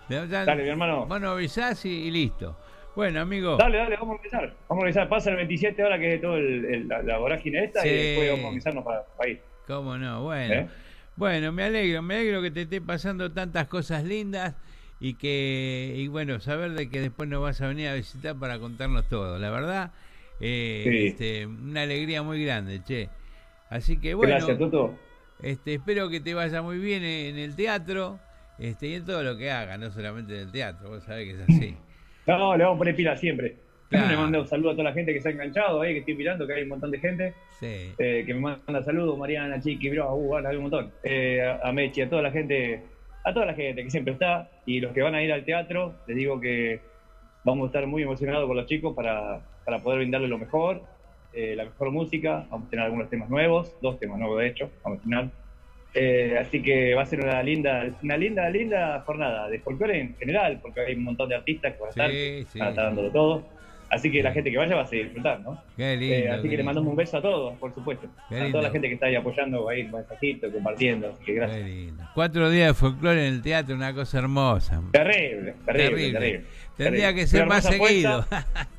Ya- Dale, mi hermano. Nos avisás y, y listo. Bueno, amigo. Dale, dale, vamos a organizar. Vamos a organizar. Pasa el 27 ahora que es todo el, el- la, la vorágine esta Sí. y después vamos a organizarnos para, para ir. ¿Cómo no? Bueno. ¿Eh? Bueno, me alegro, me alegro que te esté pasando tantas cosas lindas y que, y bueno, saber de que después nos vas a venir a visitar para contarnos todo. La verdad, eh, Sí. este, una alegría muy grande, che. Así que bueno, Gracias, Toto. Este, espero que te vaya muy bien en el teatro este, y en todo lo que hagas, no solamente en el teatro, vos sabés que es así. No, le vamos a poner pila siempre. Claro. Le mando un saludo a toda la gente que se ha enganchado ahí, que estoy mirando, que hay un montón de gente. Sí. eh, que me manda saludos, Mariana, Chiqui, Bro, uh, hay un montón. Eh, a, a Mechi, a toda la gente, a toda la gente que siempre está. Y los que van a ir al teatro, les digo que vamos a estar muy emocionados con los chicos para, para poder brindarles lo mejor, eh, la mejor música. Vamos a tener algunos temas nuevos, dos temas nuevos de hecho, vamos a tener. Eh, así que va a ser una linda, una linda, linda jornada de folclore en general, porque hay un montón de artistas que van a estar, Sí, sí. van a estar dándolo todo. Así que la gente que vaya va a seguir disfrutando, ¿no? Qué lindo. Eh, así qué que le lindo. mandamos un beso a todos, por supuesto. Qué a lindo. toda la gente que está ahí apoyando, ahí, mensajito, compartiendo. Así que gracias. Qué lindo. Cuatro días de folclore en el teatro, una cosa hermosa. Terrible, terrible, Terrible. terrible. Tendría terrible. que ser más seguido.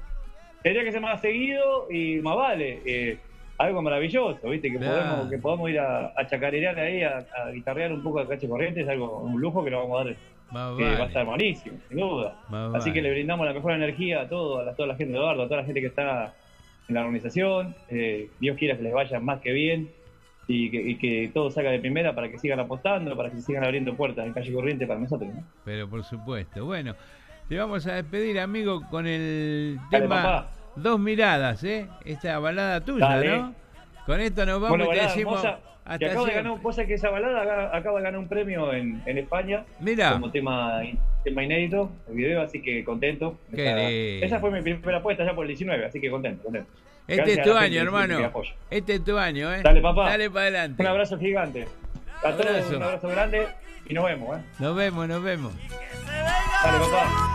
Tendría que ser más seguido y más vale. eh, algo maravilloso, ¿viste? Que, podemos, que podamos ir a, a chacarerear ahí, a, a guitarrear un poco a Cache Corrientes, algo, un lujo que nos vamos a dar. Más que va a estar buenísimo, sin duda. Más Así vale. que le brindamos la mejor energía a, todo, a toda la gente de Eduardo, a toda la gente que está en la organización. Eh, Dios quiera que les vaya más que bien y que, y que todo salga de primera para que sigan apostando, para que sigan abriendo puertas en calle corriente para nosotros. ¿no? Pero por supuesto. Bueno, te vamos a despedir, amigo, con el Dale, tema papá. Dos Miradas, ¿eh? Esta balada tuya, Dale. ¿no? Con esto nos vamos Bueno, y te decimos. hermosa, hasta que acaba de ganar, sabés que esa balada acaba de ganar un premio en, en España Mira. como tema, tema inédito, el video, así que contento. Esa, esa fue mi primera apuesta ya por el 19, así que contento, contento. Este Gracias es tu año, hermano. Este es tu año, ¿eh? Dale, papá. Dale para adelante. Un abrazo gigante. A todos un abrazo grande y nos vemos, ¿eh? Nos vemos, nos vemos. Dale, papá.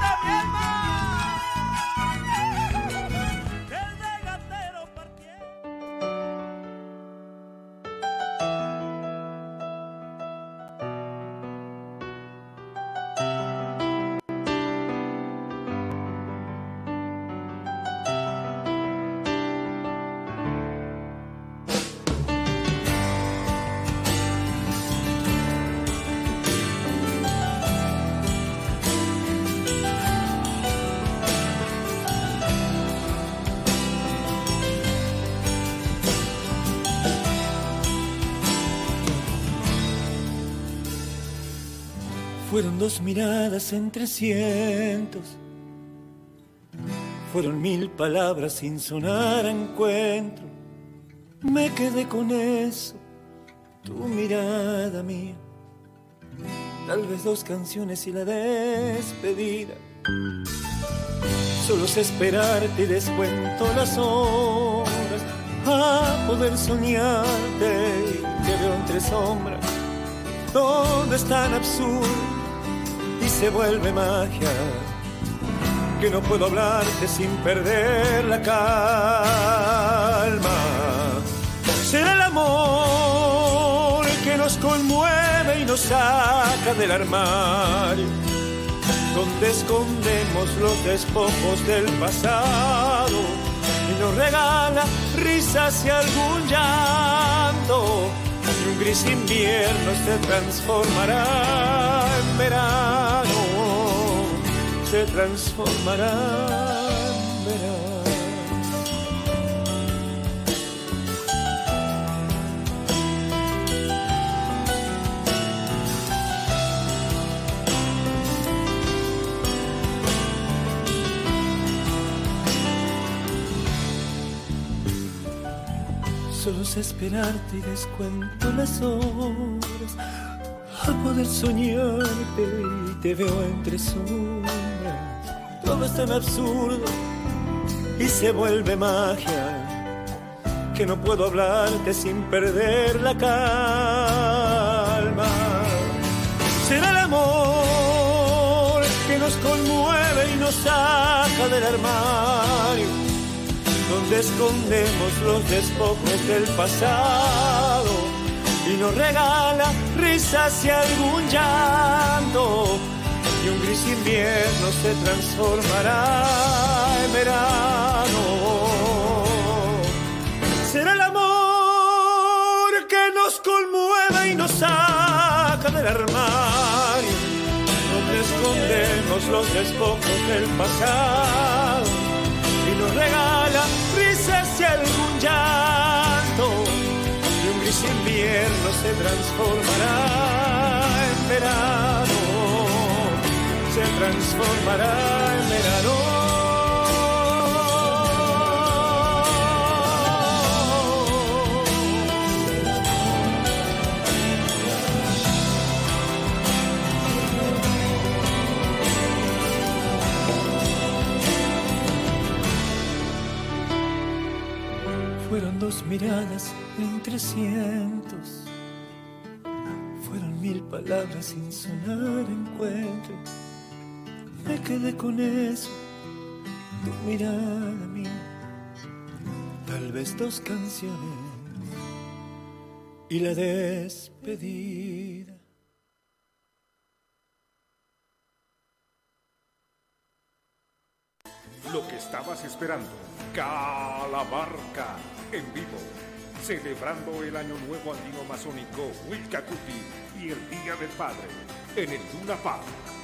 Fueron dos miradas entre cientos. Fueron mil palabras sin sonar a encuentro. Me quedé con eso, tu mirada mía. Tal vez dos canciones y la despedida. Solo sé esperarte y descuento las horas a poder soñarte y te entre sombras. Todo es tan absurdo se vuelve magia que no puedo hablarte sin perder la calma. Será el amor que nos conmueve y nos saca del armario, donde escondemos los despojos del pasado y nos regala risas y algún llanto. Y un gris invierno se transformará en verano, se transformará en verano. Solo sé esperarte y descuento las horas a poder soñarte y te veo entre sombras. Todo es tan absurdo y se vuelve magia que no puedo hablarte sin perder la calma. Será el amor que nos conmueve y nos saca del armario, donde escondemos los despojos del pasado y nos regala risas y algún llanto. Y un gris invierno se transformará en verano. Será el amor que nos conmueve y nos saca del armario, donde escondemos los despojos del pasado y nos regala risas y algún llanto. Y un gris invierno se transformará en verano, se transformará en verano. Fueron dos miradas entre cientos. Fueron mil palabras sin sonar encuentro. Me quedé con eso, tu mirada mía. Tal vez dos canciones y la despedida. Lo que estabas esperando, Calamarca, en vivo, celebrando el Año Nuevo Andino Masónico Wilcacuti y el Día del Padre, en el Luna Park.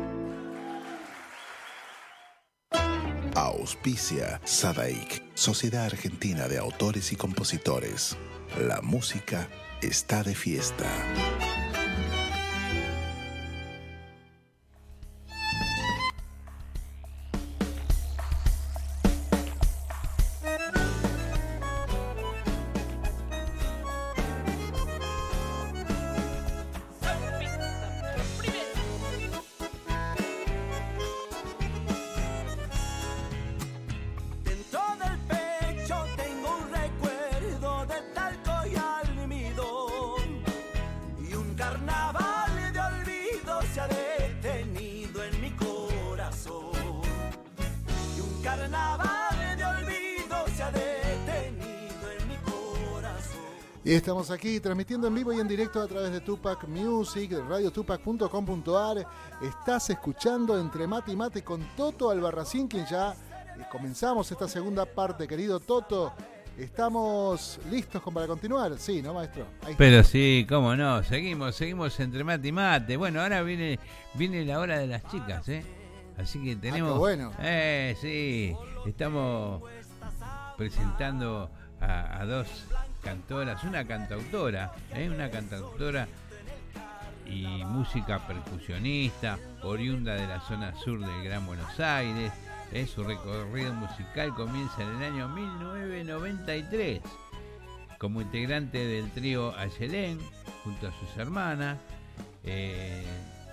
Auspicia Sadaik, Sociedad Argentina de Autores y Compositores. La música está de fiesta. Estamos aquí transmitiendo en vivo y en directo a través de Tupac Music, de radiotupac.com.ar. Estás escuchando Entre Mate y Mate con Toto Albarracín, quien ya eh, comenzamos esta segunda parte, querido Toto. ¿Estamos listos con- para continuar? Sí, ¿no, maestro? Ahí. Pero sí, cómo no, seguimos, seguimos entre mate y mate. Bueno, ahora viene, viene la hora de las chicas, ¿eh? Así que tenemos... qué bueno. Eh, sí, estamos presentando a, a dos cantoras, una cantautora, ¿eh? Una cantautora y música percusionista, oriunda de la zona sur del Gran Buenos Aires. ¿eh? Su recorrido musical comienza en el año 1993 como integrante del trío Ayelén junto a sus hermanas. Eh,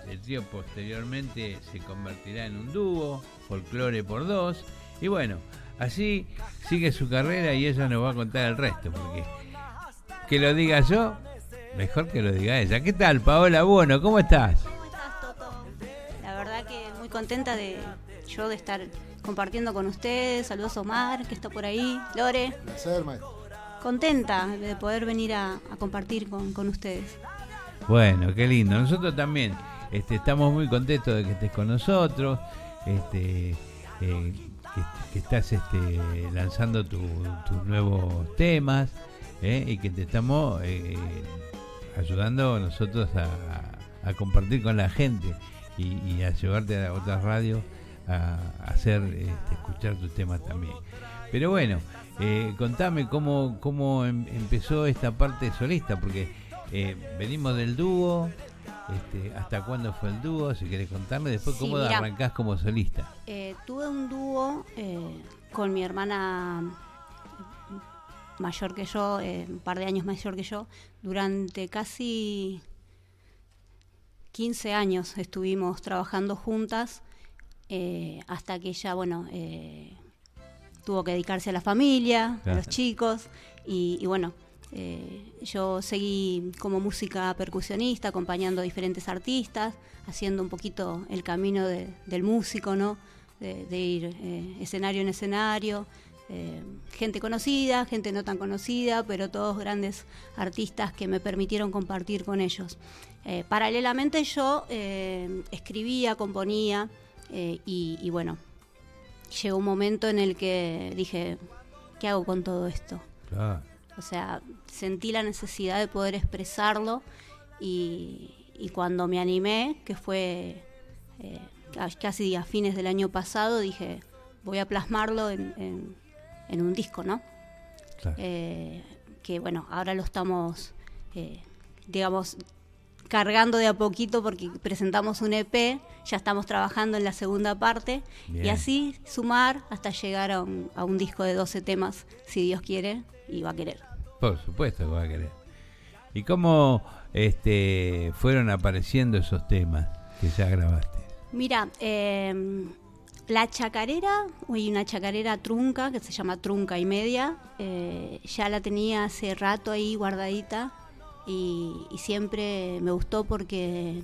el trío posteriormente se convertirá en un dúo, folclore por dos. Y bueno, así sigue su carrera y ella nos va a contar el resto, porque que lo diga yo, mejor que lo diga ella. ¿Qué tal, Paola Bueno? ¿Cómo estás? La verdad que muy contenta de yo de estar compartiendo con ustedes. Saludos a Omar, que está por ahí. Lore. Placer, maestro. Contenta de poder venir a, a compartir con, con ustedes. Bueno, qué lindo. Nosotros también este, estamos muy contentos de que estés con nosotros. Este, eh, que, estás este, lanzando tu- tus nuevos temas eh, y que te estamos eh, ayudando nosotros a, a compartir con la gente y, a llevarte a otras radios a, a hacer este, escuchar tus temas también. Pero bueno, eh, contame cómo, cómo em- empezó esta parte solista, porque eh, venimos del dúo, este, ¿hasta cuándo fue el dúo? Si querés contarme, después Sí, cómo mira. arrancás como solista. Eh, tuve un dúo eh, con mi hermana mayor que yo, eh, un par de años mayor que yo, durante casi 15 años estuvimos trabajando juntas hasta que ella, bueno, tuvo que dedicarse a la familia, a los chicos y, y bueno, eh, yo seguí como música percusionista, acompañando a diferentes artistas, haciendo un poquito el camino de- del músico, ¿no? De, de ir eh, escenario en escenario, eh, gente conocida, gente no tan conocida, pero todos grandes artistas que me permitieron compartir con ellos. Paralelamente yo escribía, componía y, y bueno, llegó un momento en el que dije, ¿qué hago con todo esto? Claro. O sea, sentí la necesidad de poder expresarlo y, y cuando me animé, que fue eh, ca- casi a fines del año pasado, dije, voy a plasmarlo en, en- en un disco, ¿no? Claro. Eh, que bueno, ahora lo estamos, eh, digamos, cargando de a poquito porque presentamos un EP, ya estamos trabajando en la segunda parte y así sumar hasta llegar a un, a un disco de 12 temas, si Dios quiere y va a querer. Por supuesto que va a querer. ¿Y cómo este, fueron apareciendo esos temas que ya grabaste? Mira, eh, la chacarera, hay una chacarera trunca que se llama Trunca y Media, eh, ya la tenía hace rato ahí guardadita y, y siempre me gustó porque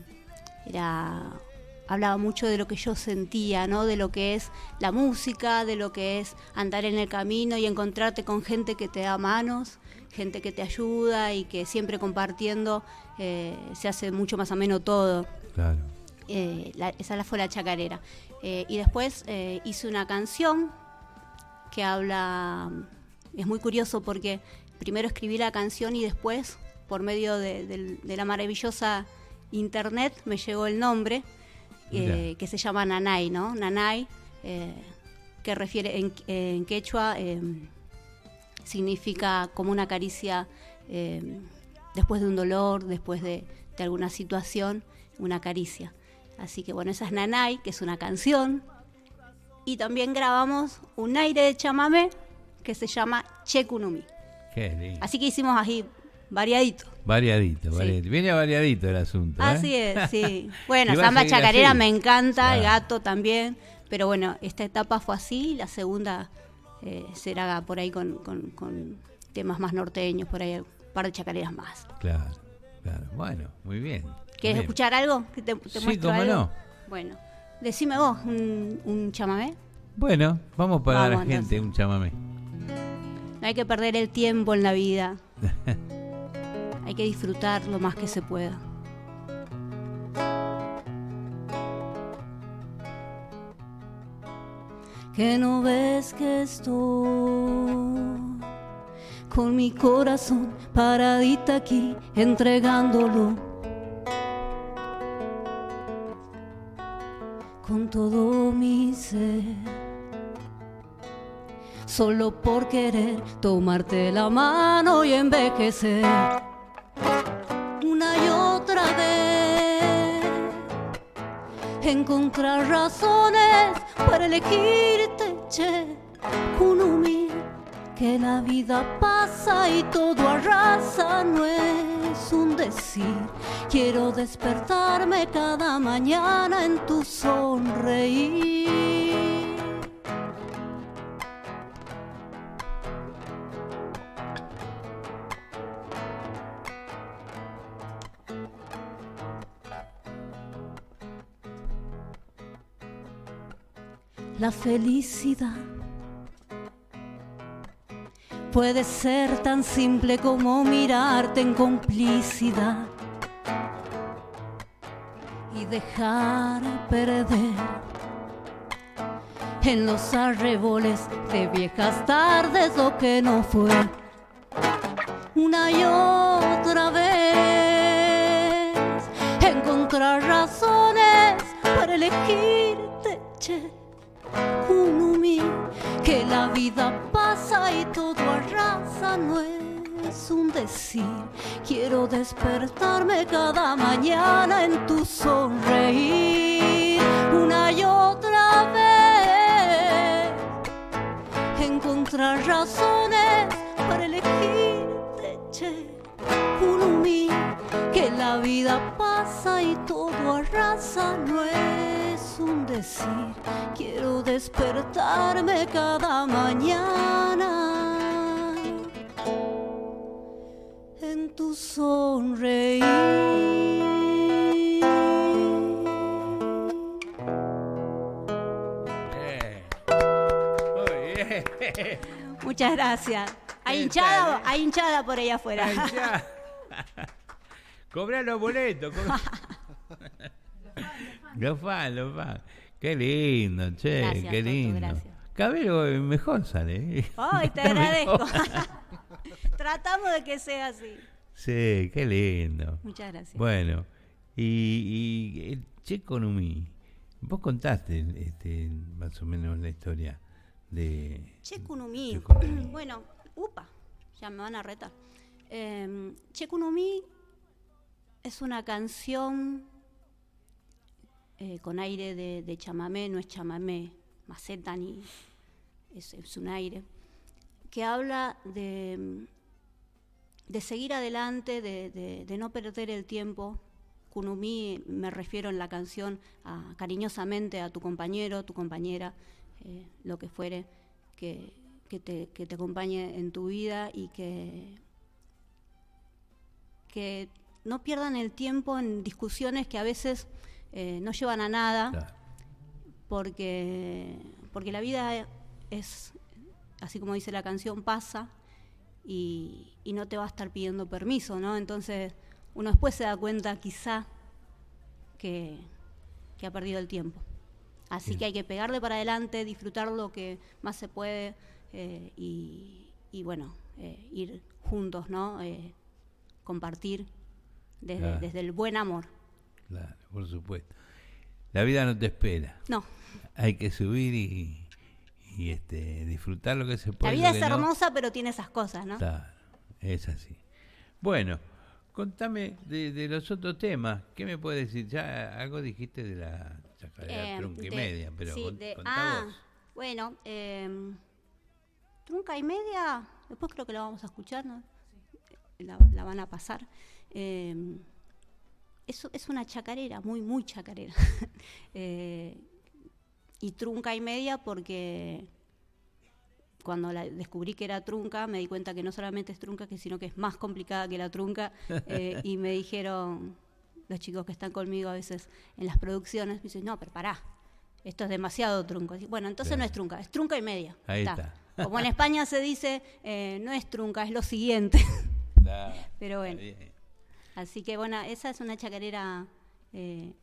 era hablaba mucho de lo que yo sentía, ¿no? De lo que es la música, de lo que es andar en el camino y encontrarte con gente que te da manos, gente que te ayuda y que siempre compartiendo eh, se hace mucho más ameno todo. Claro. Eh, la- esa la fue la chacarera. Eh, y después eh, hice una canción que habla, es muy curioso porque primero escribí la canción y después, por medio de, la maravillosa internet, me llegó el nombre, que se llama Nanay, ¿no? Nanay, que refiere en, en quechua, eh, significa como una caricia eh, después de un dolor, después de, de alguna situación, una caricia. Así que bueno, esa es Nanay, que es una canción. Y también grabamos un aire de chamamé que se llama Chekunumi. Qué lindo. Así que hicimos así, variadito. Variadito, Sí. variadito. Viene variadito el asunto. ¿eh? Así es, sí. Bueno, samba chacarera así. me encanta, el Claro. gato también. Pero bueno, esta etapa fue así, la segunda eh, será por ahí con, con- con temas más norteños, por ahí un par de chacareras más. Claro, claro. Bueno, muy bien. ¿Quieres Bien. escuchar algo? ¿Que te, te Sí, cómo no. Bueno, decime vos, un, un chamamé. Bueno, vamos para Vamos, la gente entonces. un chamamé. No hay que perder el tiempo en la vida. Hay que disfrutar lo más que se pueda. Que no ves que estoy con mi corazón paradita aquí entregándolo. Con todo mi ser. Solo por querer tomarte la mano y envejecer. Una y otra vez encontrar razones para elegirte che. Kunumi que la vida pasa y todo arrasa no es un decir. Quiero despertarme cada mañana en tu sonreír La felicidad puede ser tan simple como mirarte en complicidad y dejar perder en los arreboles de viejas tardes lo que no fue. Una y otra vez encontrar razones para elegirte. Unumi, que la vida pasa y todo arrasa, no es un decir. Quiero despertarme cada mañana en tu sonreír, una y otra vez. Encontrar razones para elegirte, che. Unumi, que la vida pasa y todo arrasa, no es un decir. Quiero despertarme cada mañana en tu sonreír. Muchas gracias. Hay hinchada, hay hinchada por ahí afuera. Cobra los boletos. cobra- Los fan, los fan. Qué lindo, che, Gracias, qué Toto, lindo. gracias. Cabello mejor sale. ¿eh? Ay, te agradezco. Tratamos de que sea así. Sí, qué lindo. Muchas gracias. Bueno, y, y el Checo Numi, vos contaste este, más o menos la historia de... Chekunumi. Bueno, upa, ya me van a retar. Eh, Chekunumi es una canción eh, con aire de, de chamamé, no es chamamé, maceta ni. Es, un aire. Que habla de, de seguir adelante, de, de- no perder el tiempo. Kunumi, me refiero en la canción cariñosamente a tu compañero, tu compañera, eh, lo que fuere, que, que te, que te acompañe en tu vida y que, que no pierdan el tiempo en discusiones que a veces eh, no llevan a nada, porque, porque la vida es, así como dice la canción, pasa y, y no te va a estar pidiendo permiso, ¿no? Entonces uno después se da cuenta quizá que, que ha perdido el tiempo. Así que hay que pegarle para adelante, disfrutar lo que más se puede eh, y, y, bueno, eh, ir juntos, ¿no? Eh, compartir desde, Claro. desde el buen amor. Claro, por supuesto. La vida no te espera. No. Hay que subir y, y este, disfrutar lo que se La puede. vida lo es no. hermosa, pero tiene esas cosas, ¿no? Claro, es así. Bueno, contame de, de los otros temas. ¿Qué me puedes decir? Ya algo dijiste de la chacarera Eh, trunca y media, pero sí, con- de- ah, vos. bueno, eh, trunca y media, después creo que la vamos a escuchar, ¿no? La, la van a pasar. Eh, es, es una chacarera, muy, muy chacarera. Eh, y trunca y media porque cuando la descubrí que era trunca, me di cuenta que no solamente es trunca, que sino que es más complicada que la trunca. eh, y me dijeron los chicos que están conmigo a veces en las producciones, me dicen, no, pero pará, esto es demasiado trunco. Bueno, entonces no es trunca, es trunca y media. Ahí está. Como en España se dice, eh, no es trunca, es lo siguiente. Pero bueno. bien. Así que bueno, esa es una chacarera eh,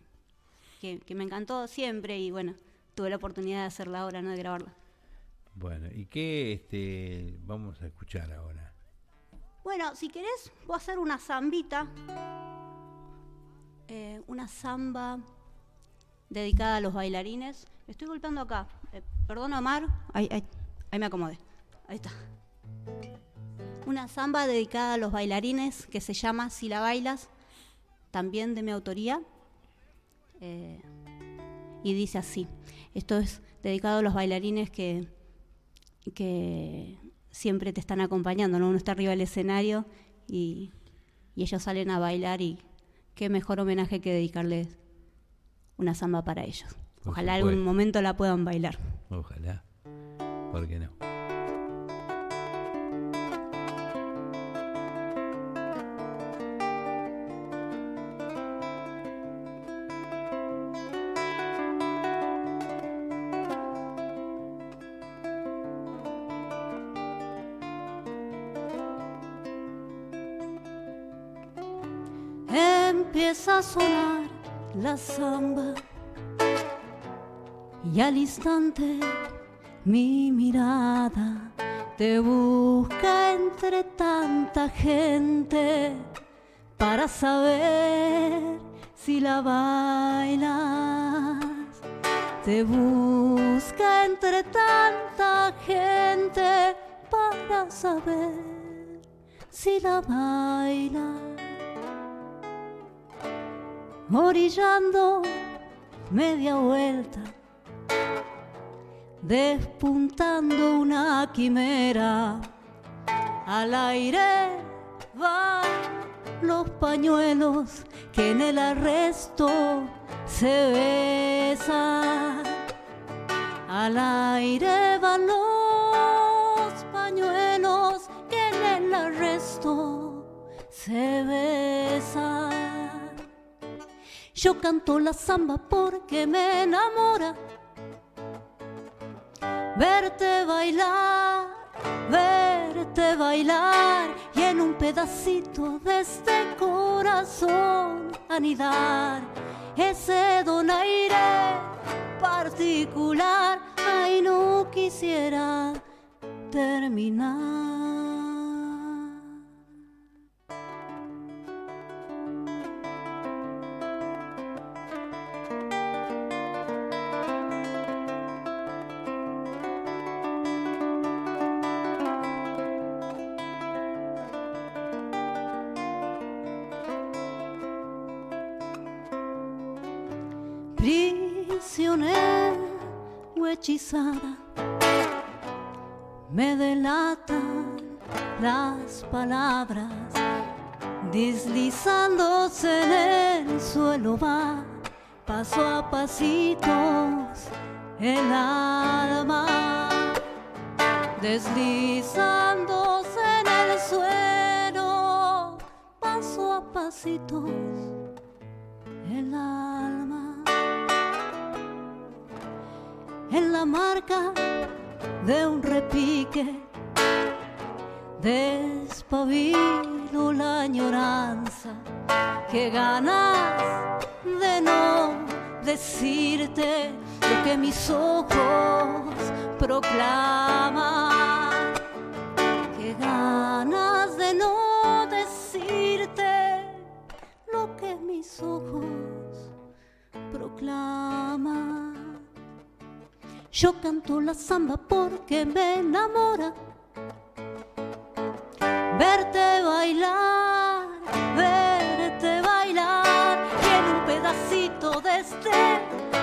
que, que me encantó siempre y bueno, tuve la oportunidad de hacerla ahora, ¿no? De grabarla. Bueno, ¿y qué este, vamos a escuchar ahora? Bueno, si querés, voy a hacer una zambita. eh, una zamba dedicada a los bailarines. Estoy golpeando acá. Eh, perdón, Omar. Ahí, ahí, ahí me acomodé. Ahí está. Una zamba dedicada a los bailarines que se llama Si la bailas, también de mi autoría. Eh, y dice así. Esto es dedicado a los bailarines que, que siempre te están acompañando, ¿no? Uno está arriba del escenario y, y ellos salen a bailar y qué mejor homenaje que dedicarles una samba para ellos. Ojalá algún momento la puedan bailar. Ojalá. ¿Por qué no? Sonar la samba y al instante Mi mirada te busca entre tanta gente para saber si la bailas. Te busca entre tanta gente para saber si la bailas. Orillando media vuelta, despuntando una quimera, al aire van los pañuelos que en el arresto se besan. Al aire van los pañuelos que en el arresto se besan. Yo canto la samba porque me enamora. Verte bailar, verte bailar y en un pedacito de este corazón anidar ese donaire particular. Ay, no quisiera terminar. Las palabras, deslizándose en el suelo va, paso a pasitos el alma, deslizándose en el suelo, paso a pasitos el alma. en la marca de un repique. Despabilo la añoranza que ganas de no decirte lo que mis ojos proclaman. Que ganas de no decirte lo que mis ojos proclaman. Yo canto la samba porque me enamora. Verte bailar, verte bailar y en un pedacito de este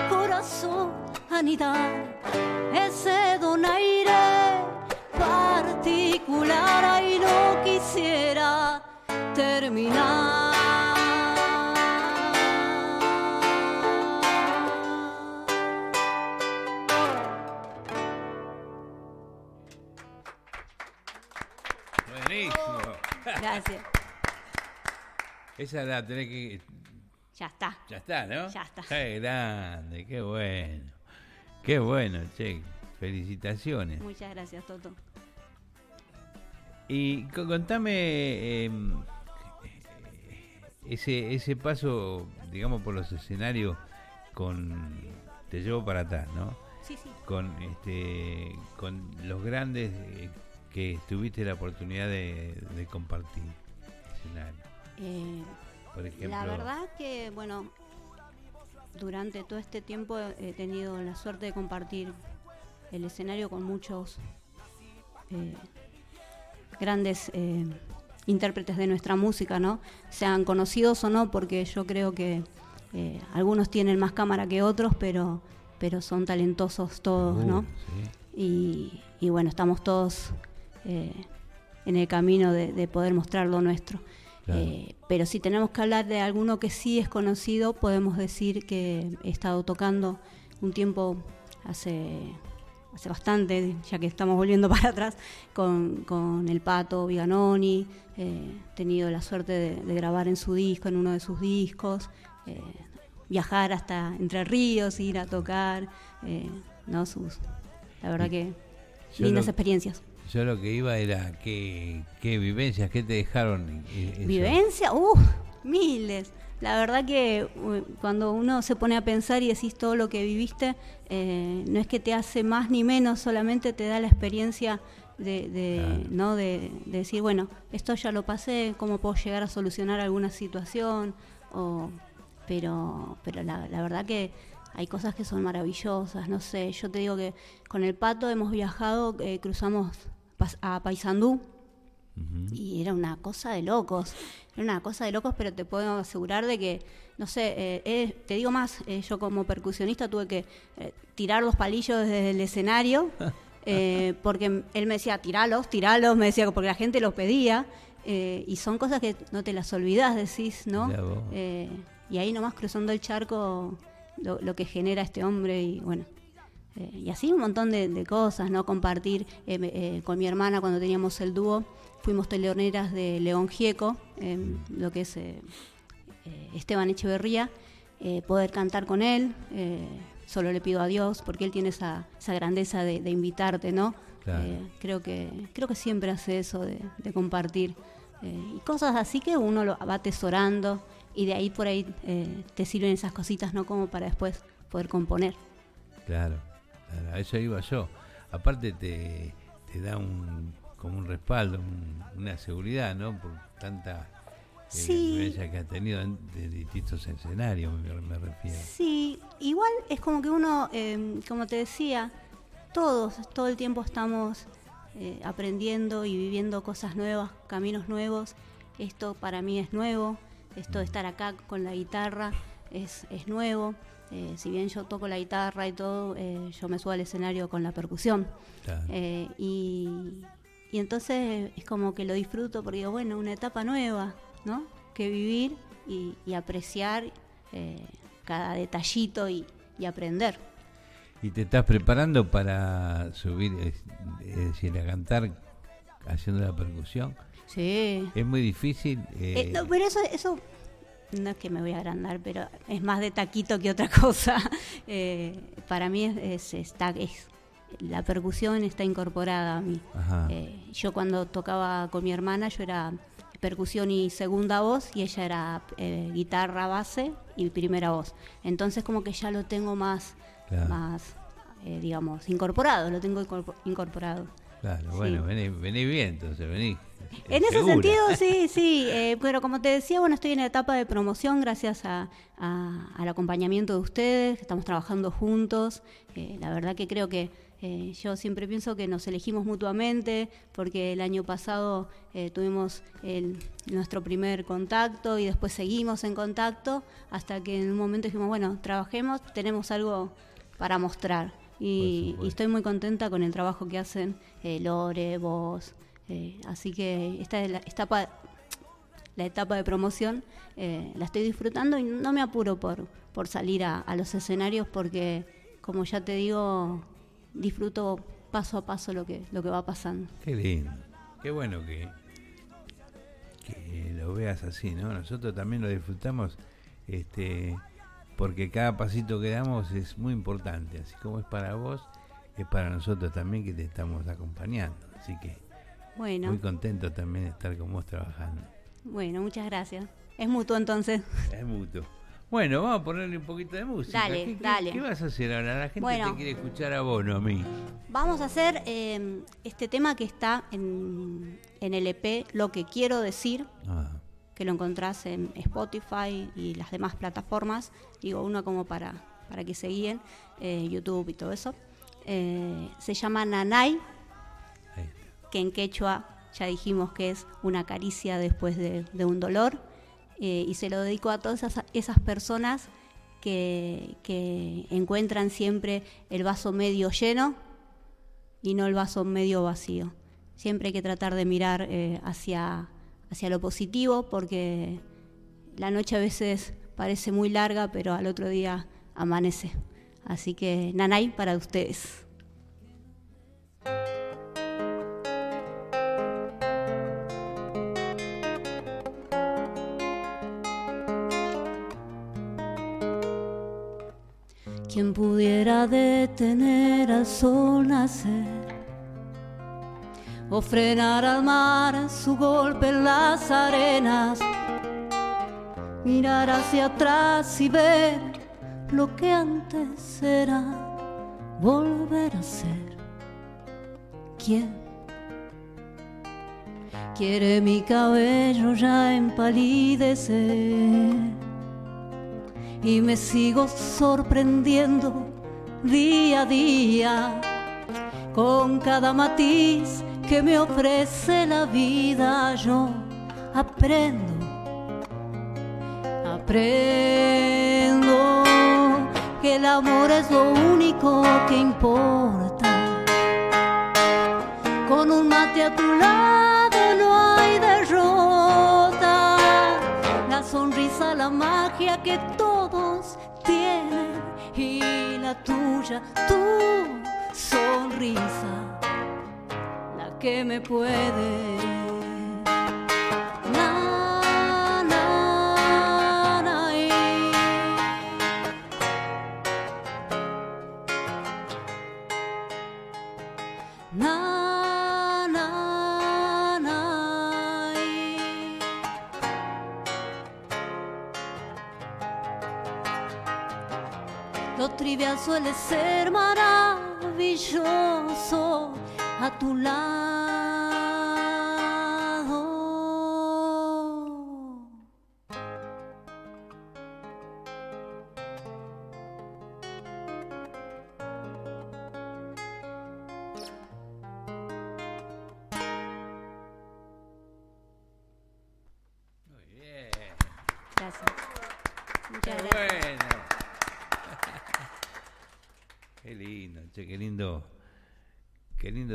corazón anidar ese donaire particular. Ay, no quisiera terminar. Gracias. Esa la tenés que. Ya está. Ya está, ¿no? Ya está. Qué grande, qué bueno. Qué bueno, che. Felicitaciones. Muchas gracias, Toto. Y co- contame em, ese, ese paso, digamos, por los escenarios con Te llevo para atrás, ¿no? Sí, sí. Con, este, con los grandes eh, que tuviste la oportunidad de, de compartir escenario. Eh, Por ejemplo, La verdad que, bueno, durante todo este tiempo he tenido la suerte de compartir el escenario con muchos eh, grandes eh, intérpretes de nuestra música, ¿no? Sean conocidos o no, porque yo creo que eh, algunos tienen más cámara que otros, pero, pero son talentosos todos, Uh, ¿no? sí. Y, y bueno, estamos todos eh, en el camino de, de poder mostrar lo nuestro. Claro. Eh, pero si tenemos que hablar de alguno que sí es conocido, podemos decir que he estado tocando un tiempo hace, hace bastante, ya que estamos volviendo para atrás, con, con el Pato Viganoni. eh, he tenido la suerte de, de grabar en su disco, en uno de sus discos. eh, viajar hasta Entre Ríos, ir a tocar, ¿no? Sus, la verdad que Yo lindas experiencias. Yo lo que iba era qué, qué vivencias, qué te dejaron. eso? Vivencia, uh, Miles. La verdad que cuando uno se pone a pensar y decís todo lo que viviste, eh, no es que te hace más ni menos, solamente te da la experiencia de, de, ¿no? de, de decir, bueno, esto ya lo pasé, cómo puedo llegar a solucionar alguna situación, o, pero, pero la, la verdad que hay cosas que son maravillosas, no sé, yo te digo que con el pato hemos viajado, eh, cruzamos a Paysandú y era una cosa de locos, era una cosa de locos, pero te puedo asegurar de que, no sé, eh, eh, te digo más, eh, yo como percusionista tuve que tirar los palillos desde el escenario, porque él me decía, tiralos, tiralos, me decía, porque la gente los pedía, y son cosas que no te las olvidas, decís, ¿no? Y ahí nomás cruzando el charco, lo, lo que genera este hombre, y bueno. Eh, y así un montón de, de cosas, ¿no? Compartir eh, eh, con mi hermana cuando teníamos el dúo, fuimos teleoneras de León Gieco, eh, lo que es eh, Esteban Echeverría, poder cantar con él, solo le pido a Dios, porque él tiene esa, esa grandeza de, de invitarte, ¿no? Claro. Creo, que, creo que siempre hace eso de, de compartir. y cosas así que uno lo va atesorando y de ahí por ahí eh, te sirven esas cositas, ¿no? Como para después poder componer. Claro, a eso iba yo. Aparte te, te da un como un respaldo, un- una seguridad, ¿no? Por tanta eh, Sí. vivencia que ha tenido en, de distintos escenarios, me, me refiero. Sí, igual es como que uno, eh, como te decía, todos, todo el tiempo estamos eh, aprendiendo y viviendo cosas nuevas, caminos nuevos. Esto para mí es nuevo, esto de estar acá con la guitarra es, es nuevo. Eh, si bien yo toco la guitarra y todo, eh, yo me subo al escenario con la percusión. Claro. Eh, y, y entonces es como que lo disfruto porque digo, bueno, una etapa nueva, ¿no? Que vivir y, y apreciar cada detallito y, y aprender. ¿Y te estás preparando para subir, es, es decir, a cantar haciendo la percusión? Sí. Es muy difícil. no, pero eso, eso no es que me voy a agrandar, pero es más de taquito que otra cosa. Eh, para mí es, es- es- la percusión está incorporada a mí. Eh, yo cuando tocaba con mi hermana, yo era percusión y segunda voz y ella era eh, guitarra base y primera voz. Entonces como que ya lo tengo más, Claro. más eh, digamos, incorporado, lo tengo incorpor- incorporado. Claro, Sí. bueno, vení, vení bien, entonces vení. En ese sentido, sí, sí. eh, pero como te decía, bueno, estoy en la etapa de promoción gracias a- a- al acompañamiento de ustedes, estamos trabajando juntos. Eh, la verdad que creo que eh, yo siempre pienso que nos elegimos mutuamente, porque el año pasado eh, tuvimos el- nuestro primer contacto y después seguimos en contacto hasta que en un momento dijimos, bueno, trabajemos, tenemos algo para mostrar. Y, y estoy muy contenta con el trabajo que hacen eh, Lore, vos. eh, así que esta es la etapa, la etapa de promoción eh, la estoy disfrutando y no me apuro por, por salir a, a los escenarios porque, como ya te digo, disfruto paso a paso lo que, lo que va pasando. Qué lindo. Qué bueno que, que lo veas así, ¿no? Nosotros también lo disfrutamos este porque cada pasito que damos es muy importante. Así como es para vos, es para nosotros también que te estamos acompañando. Así que Bueno, muy contento también de estar con vos trabajando. bueno, muchas gracias. Es mutuo entonces. Es mutuo. Bueno, vamos a ponerle un poquito de música. Dale, ¿Qué, qué- dale. qué vas a hacer ahora? La gente Bueno. te quiere escuchar a vos, no a mí. Vamos a hacer eh, este tema que está en, en el EP, Lo que quiero decir, Ah, que lo encontrás en Spotify y las demás plataformas. Digo, uno como para, para que se guíen, eh, YouTube y todo eso. Eh, se llama Nanay, que en quechua ya dijimos que es una caricia después de, de un dolor. Eh, y se lo dedico a todas esas, esas personas que, que encuentran siempre el vaso medio lleno y no el vaso medio vacío. Siempre hay que tratar de mirar eh, hacia, hacia lo positivo porque la noche a veces parece muy larga, pero al otro día amanece. Así que Nanay para ustedes. Quien pudiera detener al sol nacer o frenar al mar su golpe en las arenas, mirar hacia atrás y ver lo que antes era, volver a ser. Quien quiere mi cabello ya empalidecer y me sigo sorprendiendo día a día con cada matiz que me ofrece la vida yo aprendo aprendo que el amor es lo único que importa. Con un mate a tu lado no hay derrota. La sonrisa la magia que todos tienen y la tuya tu sonrisa que me puede. Trivial suele ser maravilloso. A tu lado.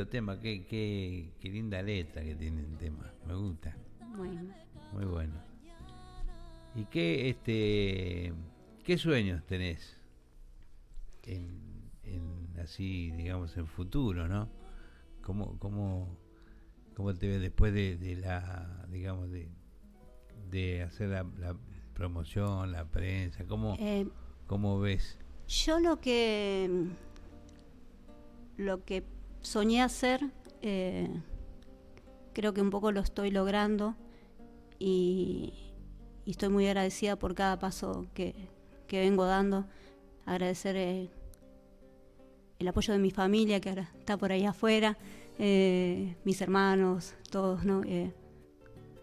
Lindo tema, qué, qué, qué linda letra que tiene el tema. Me gusta. Bueno. Muy bueno. ¿Y qué este qué sueños tenés? En, en así, digamos, en futuro, ¿no? ¿Cómo, cómo, cómo te ves después de, de la, digamos, de, de hacer la, la promoción, la prensa? ¿Cómo, Eh, cómo ves? Yo lo que lo que soñé hacer, eh, creo que un poco lo estoy logrando y, estoy muy agradecida por cada paso que, que vengo dando. Agradecer eh, el apoyo de mi familia que ahora está por ahí afuera, eh, mis hermanos, todos, ¿no?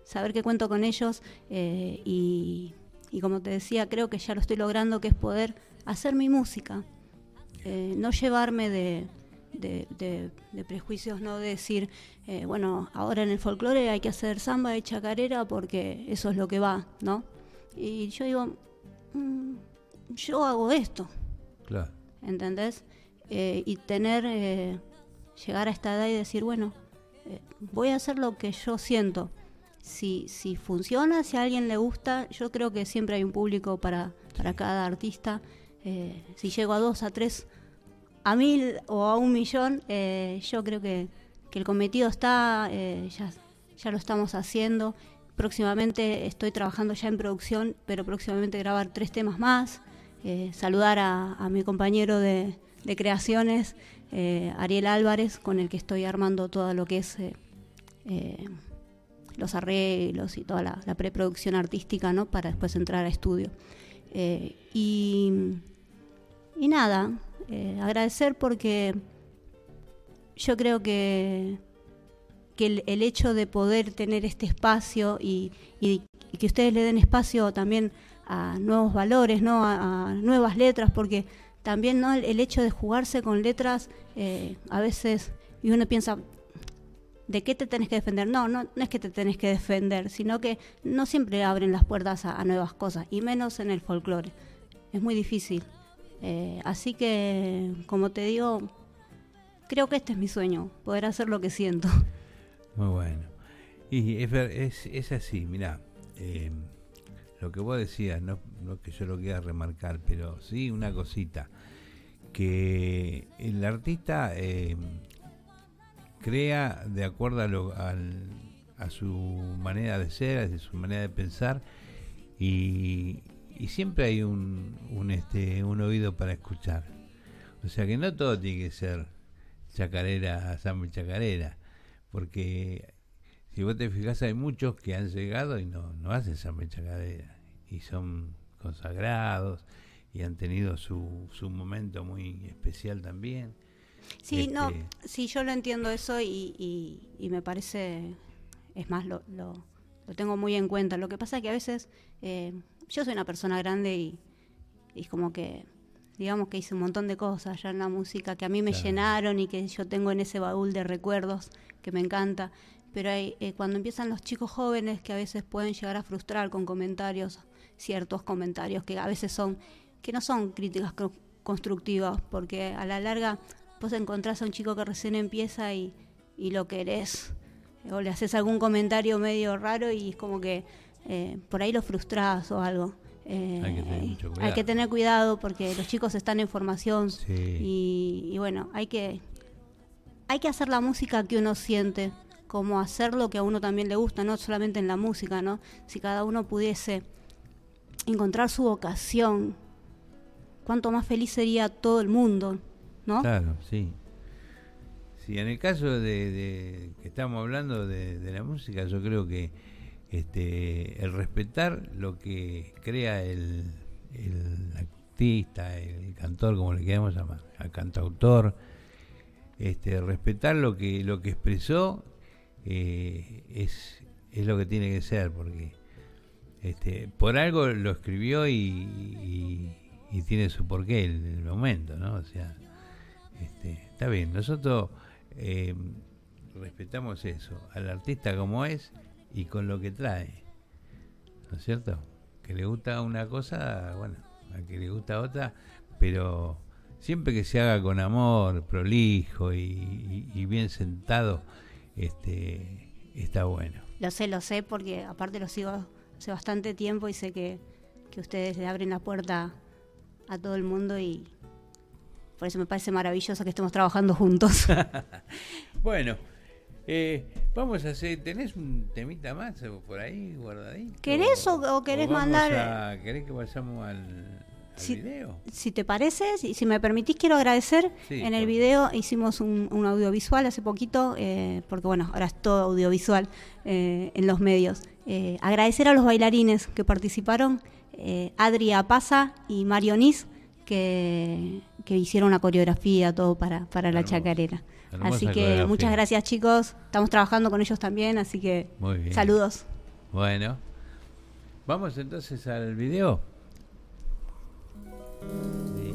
Saber que cuento con ellos y, como te decía, creo que ya lo estoy logrando, que es poder hacer mi música, no llevarme de, de- de- de prejuicios, no decir, eh, bueno, ahora en el folclore hay que hacer samba y chacarera porque eso es lo que va, ¿no? Y yo digo, "Mm, yo hago esto, Claro. ¿entendés? Eh, y tener, eh, llegar a esta edad y decir, bueno, eh, voy a hacer lo que yo siento. Si, si funciona, si a alguien le gusta, yo creo que siempre hay un público para, para cada artista. Eh, si llego a dos, a tres, a mil o a un millón, eh, yo creo que, que el cometido está, eh, ya, ya lo estamos haciendo. Próximamente estoy trabajando ya en producción, pero próximamente grabar tres temas más. Eh, saludar a, a mi compañero de, de creaciones, Ariel Álvarez, con el que estoy armando todo lo que es los arreglos y toda la, la preproducción artística, ¿no? Para después entrar a estudio. Y, y nada, eh, agradecer porque yo creo que, que el, hecho de poder tener este espacio y, y- que ustedes le den espacio también a nuevos valores, ¿no? a, nuevas letras, porque también ¿no? el, hecho de jugarse con letras eh, a veces, y uno piensa, ¿de qué te tenés que defender? No, no, no es que te tenés que defender, sino que no siempre abren las puertas a nuevas cosas, y menos en el folclore. Es muy difícil. Eh, así que, como te digo, creo que este es mi sueño, poder hacer lo que siento. Muy bueno. Y es, es, es así, mirá, eh, lo que vos decías, no, no que yo lo quiera remarcar, pero sí una cosita, que el artista eh, crea de acuerdo a, a su manera de ser, a su manera de pensar, y, y siempre hay un, un, este, un oído para escuchar. O sea que no todo tiene que ser chacarera, samba chacarera, porque si vos te fijas hay muchos que han llegado y no, no hacen samba chacarera. y son consagrados y han tenido su, su momento muy especial también. Sí, no, Este, sí, yo lo entiendo eso y, y- y me parece, es más, lo, lo, lo tengo muy en cuenta. Lo que pasa es que a veces eh, yo soy una persona grande y, y como que, digamos que hice un montón de cosas ya en la música que a mí me Claro. llenaron y que yo tengo en ese baúl de recuerdos que me encanta. Pero hay, eh, cuando empiezan los chicos jóvenes que a veces pueden llegar a frustrar con comentarios, ciertos comentarios que a veces son, que no son críticas co- constructivas, porque a la larga vos encontrás a un chico que recién empieza y, y lo querés, o le haces algún comentario medio raro y es como que eh, por ahí lo frustrás o algo. Eh, Hay que tener mucho hay cuidado. que tener cuidado porque los chicos están en formación Sí. y, y bueno, hay que, hay que hacer la música que uno siente, como hacer lo que a uno también le gusta, no solamente en la música, ¿no? Si cada uno pudiese encontrar su vocación, cuánto más feliz sería todo el mundo, ¿no? Claro, sí. Sí, en el caso de, de que estamos hablando de, de la música, yo creo que este, el respetar lo que crea el, el artista, el cantor, como le queramos llamar, al cantautor, este, respetar lo que lo que expresó eh, es, es lo que tiene que ser, porque este, por algo lo escribió y, y- y tiene su porqué el, el momento, ¿no? O sea, este, está bien, nosotros eh, respetamos eso, al artista como es y con lo que trae, ¿no es cierto? Que le gusta una cosa, bueno, a que le gusta otra, pero siempre que se haga con amor, prolijo y, y- y bien sentado, este, está bueno. Lo sé, lo sé, porque aparte lo sigo hace bastante tiempo y sé que, que ustedes le abren la puerta a todo el mundo y por eso me parece maravilloso que estemos trabajando juntos. Bueno, eh, vamos a hacer. ¿Tenés un temita más por ahí guardadito? ¿Querés o, o querés mandar? a- ¿Querés que vayamos al, Si- video? Si te parece, si, si me permitís, quiero agradecer. Sí, en el video hicimos un, un audiovisual hace poquito, eh, porque bueno, ahora es todo audiovisual eh, en los medios. Eh, agradecer a los bailarines que participaron, eh, Adri Apaza y Mario Nis, que, que hicieron una coreografía, todo para, para la chacarera. Así que muchas gracias chicos, estamos trabajando con ellos también, así que Muy bien. saludos. Bueno, vamos entonces al video. Sí.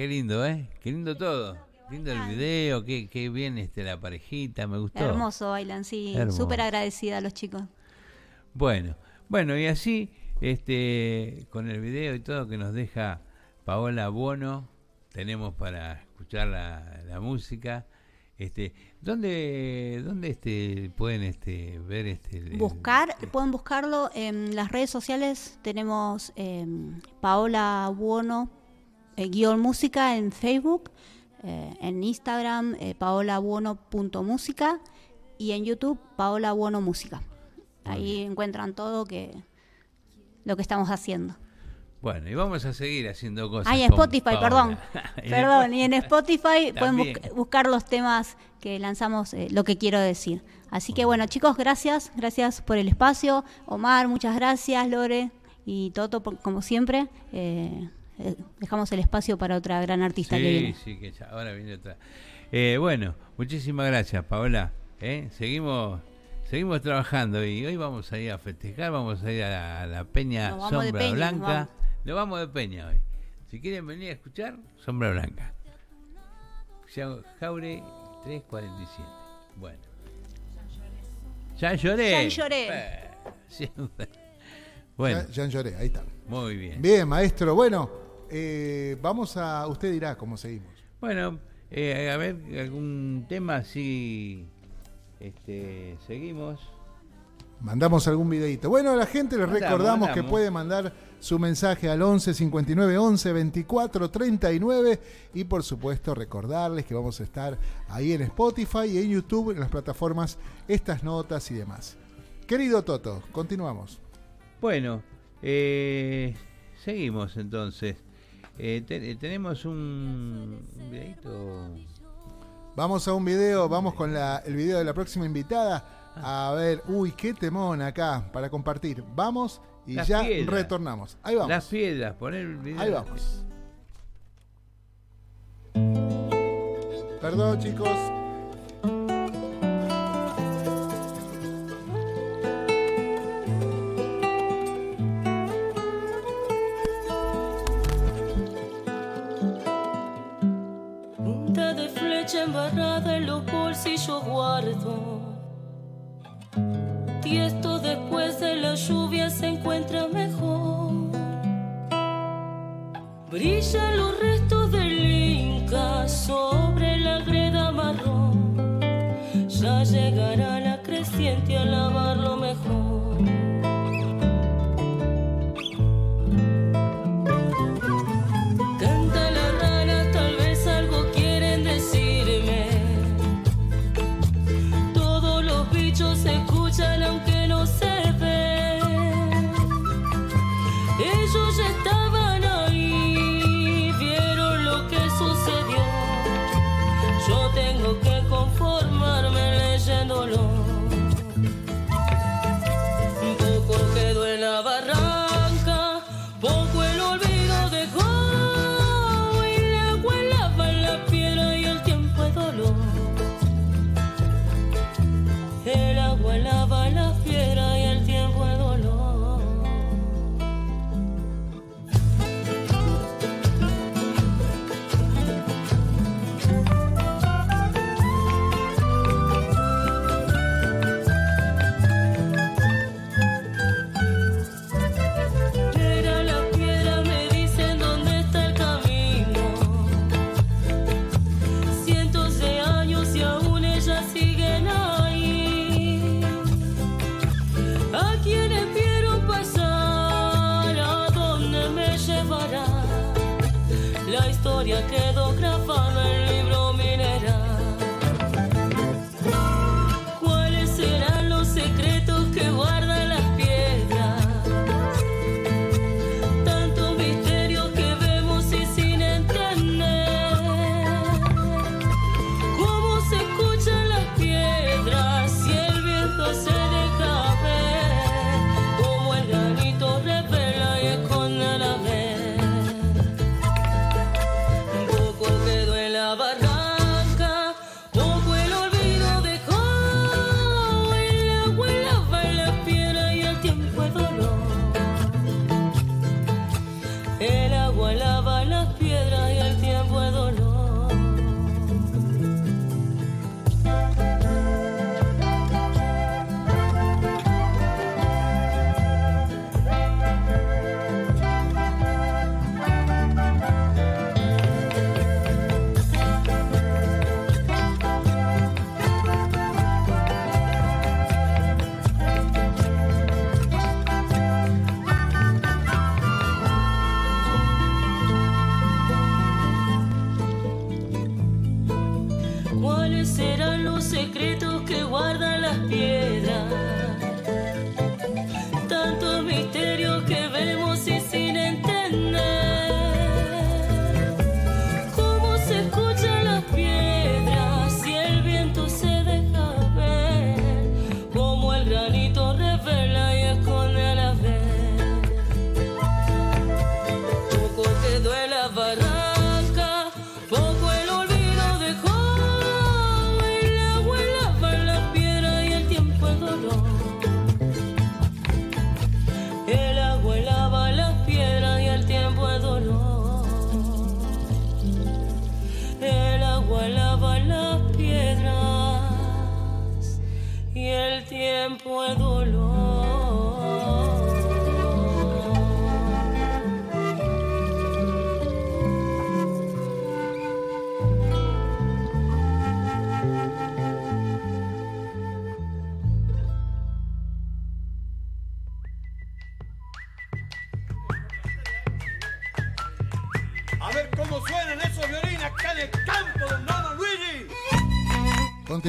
Qué lindo, ¿eh? Qué lindo todo. Lindo el video, qué, qué bien este, la parejita, me gustó. Hermoso bailan, sí. Súper agradecida a los chicos. Bueno, bueno, y así, este, con el video y todo que nos deja Paola Bono, tenemos para escuchar la, la música. Este, ¿dónde, dónde este, pueden este, ver este? el- Buscar, pueden buscarlo en las redes sociales. Tenemos eh, Paola Buono, eh, guion música en Facebook, eh, en Instagram, eh, paolabuono.música y en YouTube, Paola Buono Música. Ahí encuentran todo que lo que estamos haciendo. Bueno, y vamos a seguir haciendo cosas. Ah, y en Spotify, Paola. perdón. Perdón, y en Spotify pueden bus- buscar los temas que lanzamos, eh, lo que quiero decir. Así que bueno, chicos, gracias, gracias por el espacio. Omar, muchas gracias, Lore y Toto, por- como siempre. Eh, eh, dejamos el espacio para otra gran artista sí, que viene. Sí, que ya, ahora viene otra. Eh, bueno, muchísimas gracias, Paola. ¿eh? Seguimos seguimos trabajando y hoy vamos a ir a festejar, vamos a ir a la, a la Peña Sombra peña, nos Blanca. vamos. Nos vamos de Peña hoy. Si quieren venir a escuchar, Sombra Blanca. Jaure 347. Bueno. Ya lloré. Ya lloré. Eh, siempre. Bueno. Ya, ya lloré, ahí está. Muy bien. Bien, maestro. Bueno, eh, vamos a. Usted dirá cómo seguimos. Bueno, eh, a ver, algún tema así. Este, seguimos. Mandamos algún videito. Bueno, a la gente les Mandamos, recordamos que puede mandar su mensaje al 11 59 11 24 39 y por supuesto recordarles que vamos a estar ahí en Spotify y en YouTube, en las plataformas Estas Notas y demás. Querido Toto, continuamos. Bueno, eh, seguimos entonces. Eh, te- eh, tenemos un, un videito. Vamos a un video, vamos con la- el video de la próxima invitada. A ver, uy, qué temón acá para compartir. Vamos y Las ya piedras. retornamos. Ahí vamos. Las piedras, poner el video. Ahí vamos. Perdón, chicos. Embarrada en los bolsillos guardo. Y esto después de la lluvia se encuentra mejor. Brillan los restos del Inca sobre la greda marrón. Ya llegará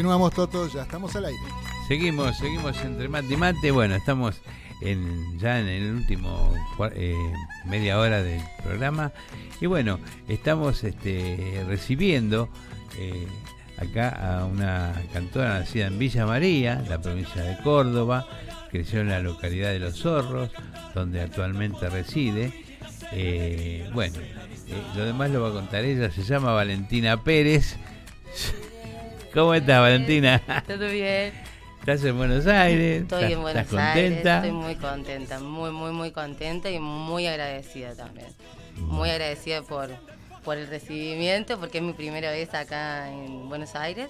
Continuamos, Toto, ya estamos al aire. Seguimos, seguimos entre mate y mate. Bueno, estamos ya en el último eh, media hora del programa. Y bueno, estamos este, recibiendo eh, acá a una cantora nacida en Villa María, la provincia de Córdoba. Creció en la localidad de Los Zorros, donde actualmente reside. Eh, bueno, lo demás lo va a contar ella. Se llama Valentina Pérez. ¿Cómo estás, Valentina? Todo bien. ¿Estás en Buenos Aires? Estoy ¿Estás- en Buenos estás Aires. contenta? Estoy muy contenta, muy, muy, muy contenta y muy agradecida también. Muy agradecida por, por el recibimiento, porque es mi primera vez acá en Buenos Aires.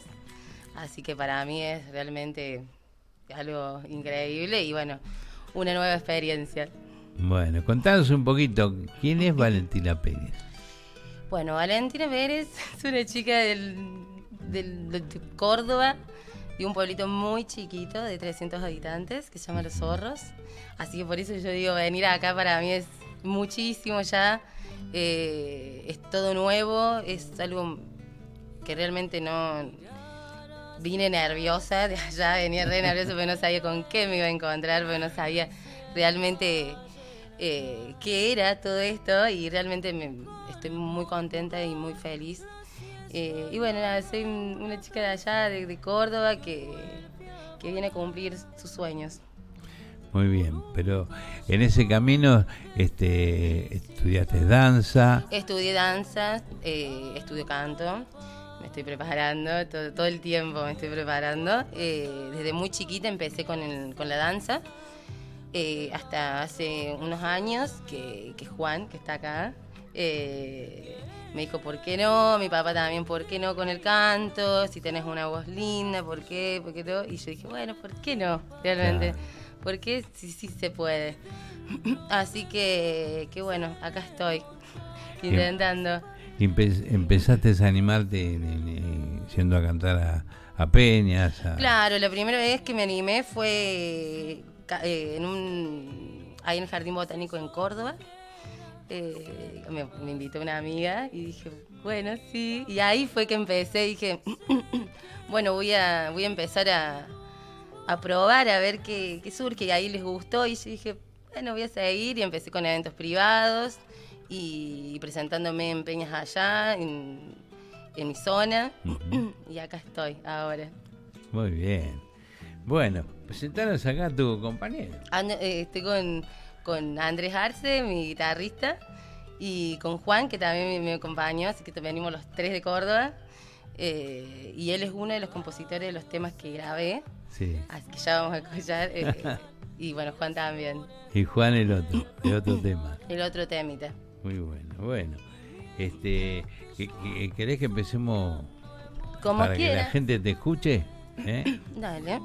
Así que para mí es realmente algo increíble y bueno, una nueva experiencia. Bueno, contanos un poquito, ¿quién es Valentina Pérez? Bueno, Valentina Pérez es una chica del, de Córdoba, de un pueblito muy chiquito de 300 habitantes que se llama Los Zorros. Así que por eso yo digo, venir acá para mí es muchísimo ya. eh, es todo nuevo, es algo que realmente no... Vine nerviosa de allá, venía re nerviosa porque no sabía con qué me iba a encontrar, porque no sabía realmente eh, qué era todo esto y realmente me, estoy muy contenta y muy feliz. Eh, y bueno, nada, soy un- una chica de allá, de, de Córdoba, que, que viene a cumplir sus sueños. Muy bien, pero en ese camino este, estudiaste danza, Estudié danza, eh, estudio canto, me estoy preparando, todo, todo el tiempo me estoy preparando. Eh, desde muy chiquita empecé con, el- con la danza, eh, hasta hace unos años que, que Juan, que está acá, eh, me dijo, ¿por qué no? Mi papá también, ¿por qué no con el canto? Si tenés una voz linda, ¿por qué? ¿Por qué no? Y yo dije, bueno, ¿por qué no? Realmente, ¿por qué? Sí, sí se puede. Así que, que bueno, acá estoy, intentando. y empe- empezaste a animarte en- yendo a cantar a, a peñas. a- Claro, la primera vez que me animé fue eh, en un, ahí en el Jardín Botánico en Córdoba. Eh, me, me invitó una amiga y dije, bueno, sí. Y ahí fue que empecé, dije, bueno, voy a, voy a empezar a, a probar, a ver qué, qué surge. Y ahí les gustó y yo dije, bueno, voy a seguir. Y empecé con eventos privados y presentándome en peñas allá, en, en mi zona. y acá estoy ahora. Muy bien. Bueno, presentanos acá a tu compañero. Ando- eh, estoy con, con Andrés Arce, mi guitarrista, y con Juan, que también me, acompañó, así que venimos los tres de Córdoba. Eh, y él es uno de los compositores de los temas que grabé, Sí. así que ya vamos a escuchar. eh, y bueno, Juan también, Y Juan el otro, de otro tema. el otro temita. Muy bueno, bueno. Este, ¿que- que- ¿Querés que empecemos Como para que la gente te escuche? ¿Eh? Dale.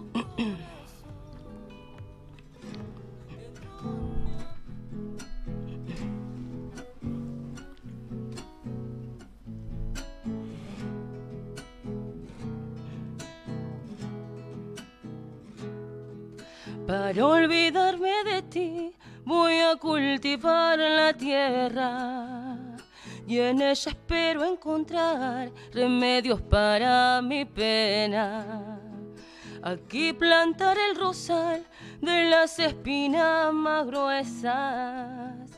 Para olvidarme de ti, voy a cultivar la tierra. y en ella espero encontrar remedios para mi pena. Aquí plantar el rosal de las espinas más gruesas.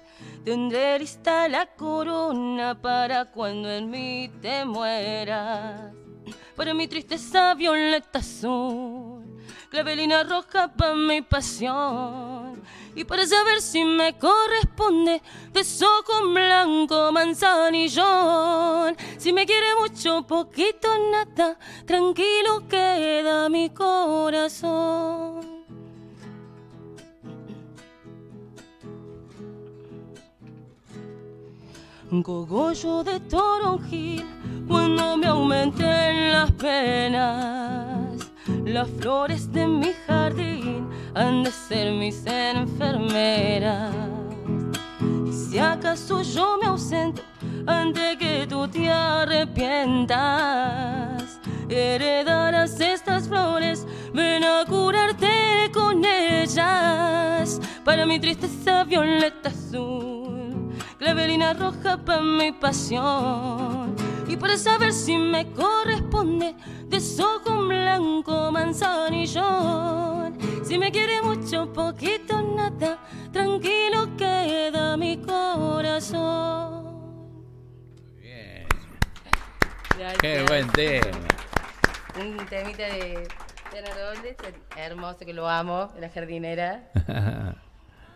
Tendré lista la corona para cuando en mí te mueras. Para mi tristeza violeta azul, clavelina roja para mi pasión. Y para saber si me corresponde, de soco blanco, manzanillón. Si me quiere mucho, poquito, nada, tranquilo queda mi corazón. Cogollo de toronjil, cuando me aumenten las penas. Las flores de mi jardín han de ser mis enfermeras. Y si acaso yo me ausento antes que tú te arrepientas, heredarás estas flores, ven a curarte con ellas. Para mi tristeza violeta azul, clavelina roja para mi pasión. Y para saber si me corresponde, de soco blanco, manzanillón. Si me quiere mucho, poquito, nada, tranquilo queda mi corazón. Gracias. Qué buen tema. Un temita de Robles, hermoso que lo amo, de la jardinera,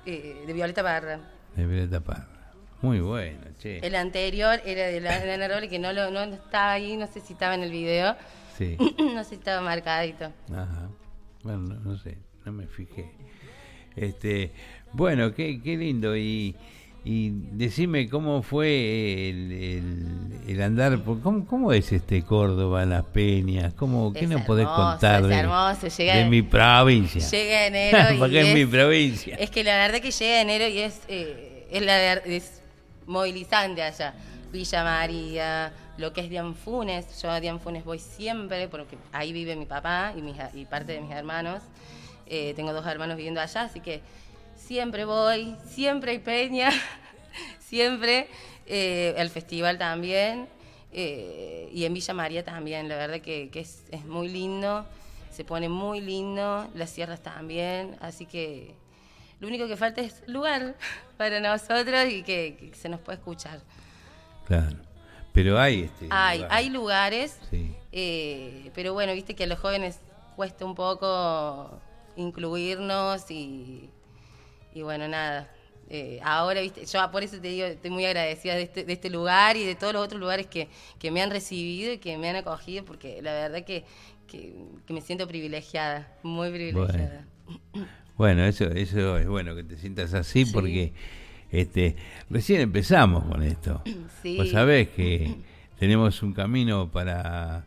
eh, de Violeta Barra. De Violeta Parra. Muy bueno, che. El anterior era de la Diana Robles, que no, lo, no estaba ahí, no sé si estaba en el video. Sí. no sé si estaba marcadito. Ajá. Bueno, no, no sé, no me fijé. Este, bueno, qué, qué lindo. Y, y decime cómo fue el, el- el andar, por- ¿cómo, ¿cómo es este Córdoba, las peñas? ¿Cómo, ¿Qué Es nos podés contar es de, hermoso, llega- de mi provincia? Llega enero Porque es, mi provincia. Es que la verdad que llega enero y es, eh, es, la es movilizante allá. Villa María, lo que es Dianfunes. Yo a Dianfunes voy siempre porque ahí vive mi papá y, mis, y parte de mis hermanos. Eh, tengo dos hermanos viviendo allá, así que siempre voy, siempre hay peña, siempre. Eh, el festival también. eh, y en Villa María también, la verdad que, es, es muy lindo, se pone muy lindo, las sierras también, así que lo único que falta es lugar para nosotros y que, que se nos pueda escuchar. Claro. Pero hay este. Hay, lugar. hay lugares, Sí. eh, pero bueno, viste que a los jóvenes cuesta un poco incluirnos y, y bueno, nada. Eh, ahora, viste, yo por eso te digo, estoy muy agradecida de este, de este lugar y de todos los otros lugares que, que me han recibido y que me han acogido, porque la verdad que, que, que me siento privilegiada, muy privilegiada. Bueno, eso, eso es bueno que te sientas así porque este, recién empezamos con esto. Sí. Vos sabés que tenemos un camino para,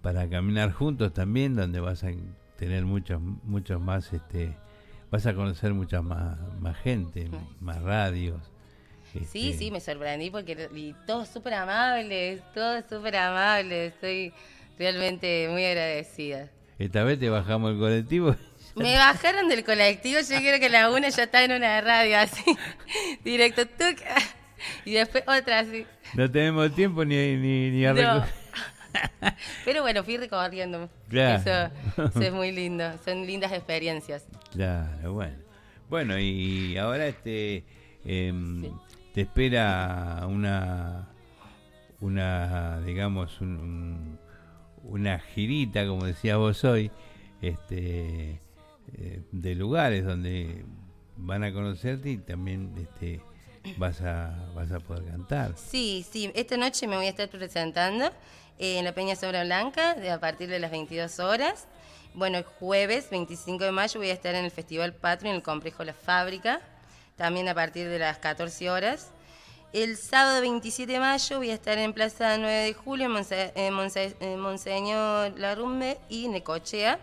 para caminar juntos también, donde vas a tener muchos, muchos más, este, vas a conocer mucha más, más gente, más radios. Sí, este, sí, me sorprendí porque y todos súper amables, todos súper amables. Estoy realmente muy agradecida. Esta vez te bajamos el colectivo. Me bajaron del colectivo, yo creo que la una ya está en una radio así, directo, tuc, y después otra así. No tenemos tiempo ni, ni, ni a No. Pero bueno, fui recorriendo. Claro. Eso, eso es muy lindo, son lindas experiencias. Claro, bueno. Bueno, y ahora este em, te espera una una digamos un- un- una girita, como decías vos hoy, este eh, de lugares donde van a conocerte y también este vas a vas a poder cantar. Sí, sí, esta noche me voy a estar presentando en la Peña Sobra Blanca a partir de las 22 horas. Bueno, el jueves 25 de mayo voy a estar en el Festival Patrio en el Complejo La Fábrica, también a partir de las 14 horas. El sábado 27 de mayo voy a estar en Plaza 9 de Julio, en Monse- Monseñor Larrumbe y Necochea.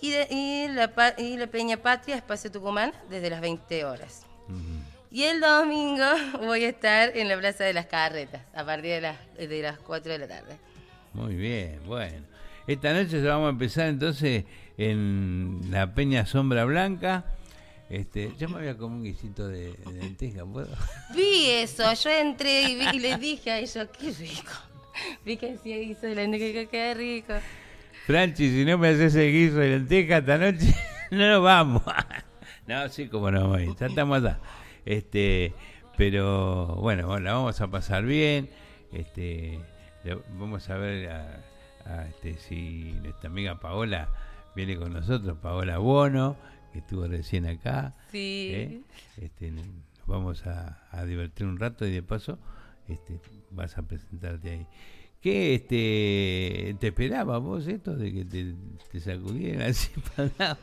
Y, de- y la, y la Peña Patria, Espacio Tucumán, desde las 20 horas. Y el domingo voy a estar en la Plaza de las Carretas, a partir de las, de las 4 de la tarde. Muy bien, bueno. Esta noche ya vamos a empezar entonces en la Peña Sombra Blanca, Este, yo me voy a comer un guisito de, de lenteja, ¿puedo? Vi eso, yo entré y, vi- y les dije a ellos, qué rico. Vi que decía guiso de lenteja, qué rico. Franchi, si no me haces el guiso de lenteja esta noche, no nos vamos. no, sí, como no vamos ya estamos acá. Este, pero bueno, bueno, la vamos a pasar bien. Este, vamos a ver a, a, este, si nuestra amiga Paola viene con nosotros, Paola Bono, que estuvo recién acá. Sí. ¿eh? Este, nos vamos a, a divertir un rato y de paso este, vas a presentarte ahí. ¿Qué este, te esperaba vos esto de que te, te sacudieran así para?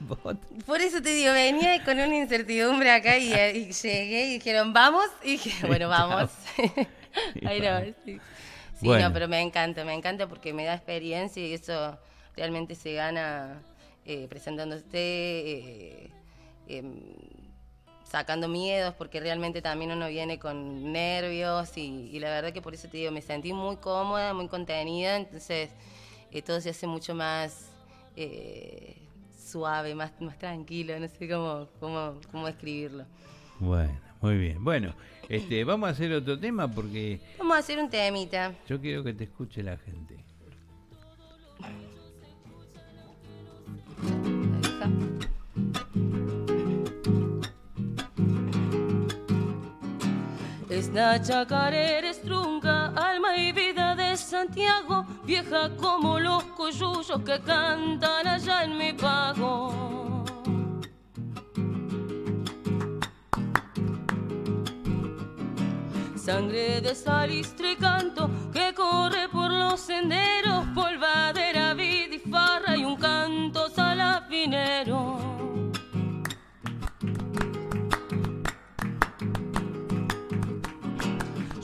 Por eso te digo, venía con una incertidumbre acá y, y llegué y dijeron, vamos. Y dije, bueno, vamos. Ahí no, sí. Sí, Bueno. no, pero me encanta, me encanta porque me da experiencia y eso realmente se gana eh, presentándose, eh, em, sacando miedos, porque realmente también uno viene con nervios y, y la verdad que por eso te digo, me sentí muy cómoda, muy contenida, entonces eh, todo se hace mucho más eh, suave, más, más tranquilo, no sé cómo, cómo, cómo describirlo. Bueno, muy bien. Bueno, este, vamos a hacer otro tema porque Vamos a hacer un temita. yo quiero que te escuche la gente. Es la chacarera estrunga, alma y vida de Santiago, vieja como los coyullos que cantan allá en mi pago. Sangre de salistre y canto que corre por los senderos, polvadera, vid y farra y un canto salafinero.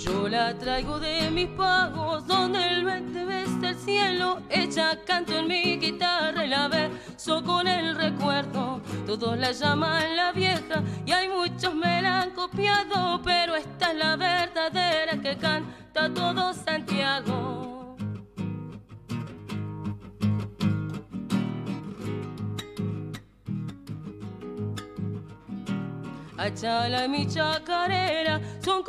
Yo la traigo de mis pagos, donde el vente veste el cielo. Ella canto en mi guitarra y la beso con el recuerdo. Todos la llaman la vieja y hay muchos me la han copiado, pero esta es la verdadera que canta todo Santiago. Achala y mi chacarera son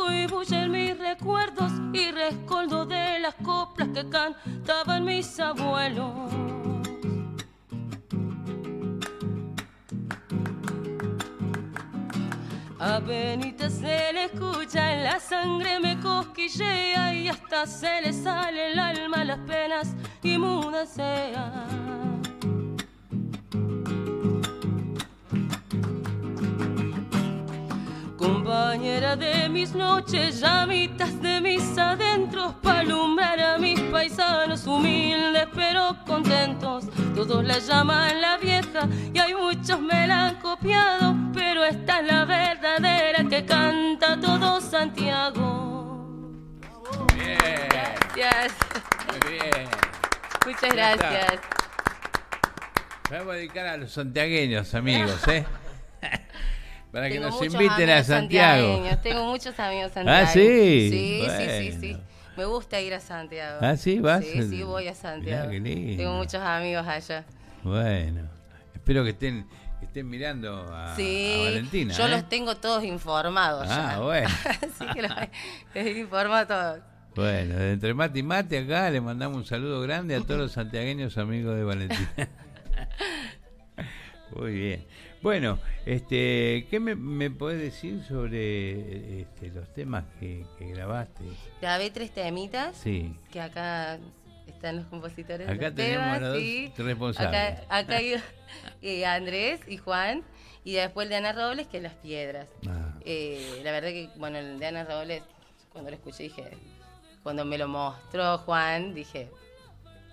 en mis recuerdos y rescoldo de las coplas que cantaban mis abuelos. A Benita se le escucha, en la sangre me cosquillea y hasta se le sale el alma las penas y muda sea. Compañera de mis noches, llamitas de mis adentros, para alumbrar a mis paisanos humildes pero contentos. Todos la llaman la vieja y hay muchos me la han copiado, pero esta es la verdadera que canta todo Santiago. Gracias. Muy bien. Muchas gracias. Vamos a dedicar a los santiagueños, amigos, ¿eh? Para que nos inviten a Santiago. Tengo muchos amigos Ah, santiagueños. ¿sí? Sí, sí, sí, sí. Bueno. Me gusta ir a Santiago. Ah, ¿sí? ¿Vas? Sí, sí, voy a Santiago. Mirá, qué lindo. Tengo muchos amigos allá. Bueno, espero que estén, que estén mirando a, Sí, a Valentina. yo ¿eh? los tengo todos informados Ah, ya. bueno. Así que los, les informo a todos. Bueno, entre mate y mate acá le mandamos un saludo grande a todos los santiagueños amigos de Valentina. Muy bien. Bueno, este, ¿qué me, me podés decir sobre este, los temas que, que grabaste? Grabé tres temitas. Sí. Que acá están los compositores. Acá tenemos temas, a los dos sí. responsables. Acá, acá hay eh, Andrés y Juan. Y después el de Ana Robles, que es Las Piedras. Ah. Eh, la verdad que, bueno, el de Ana Robles, cuando lo escuché, dije, cuando me lo mostró Juan, dije,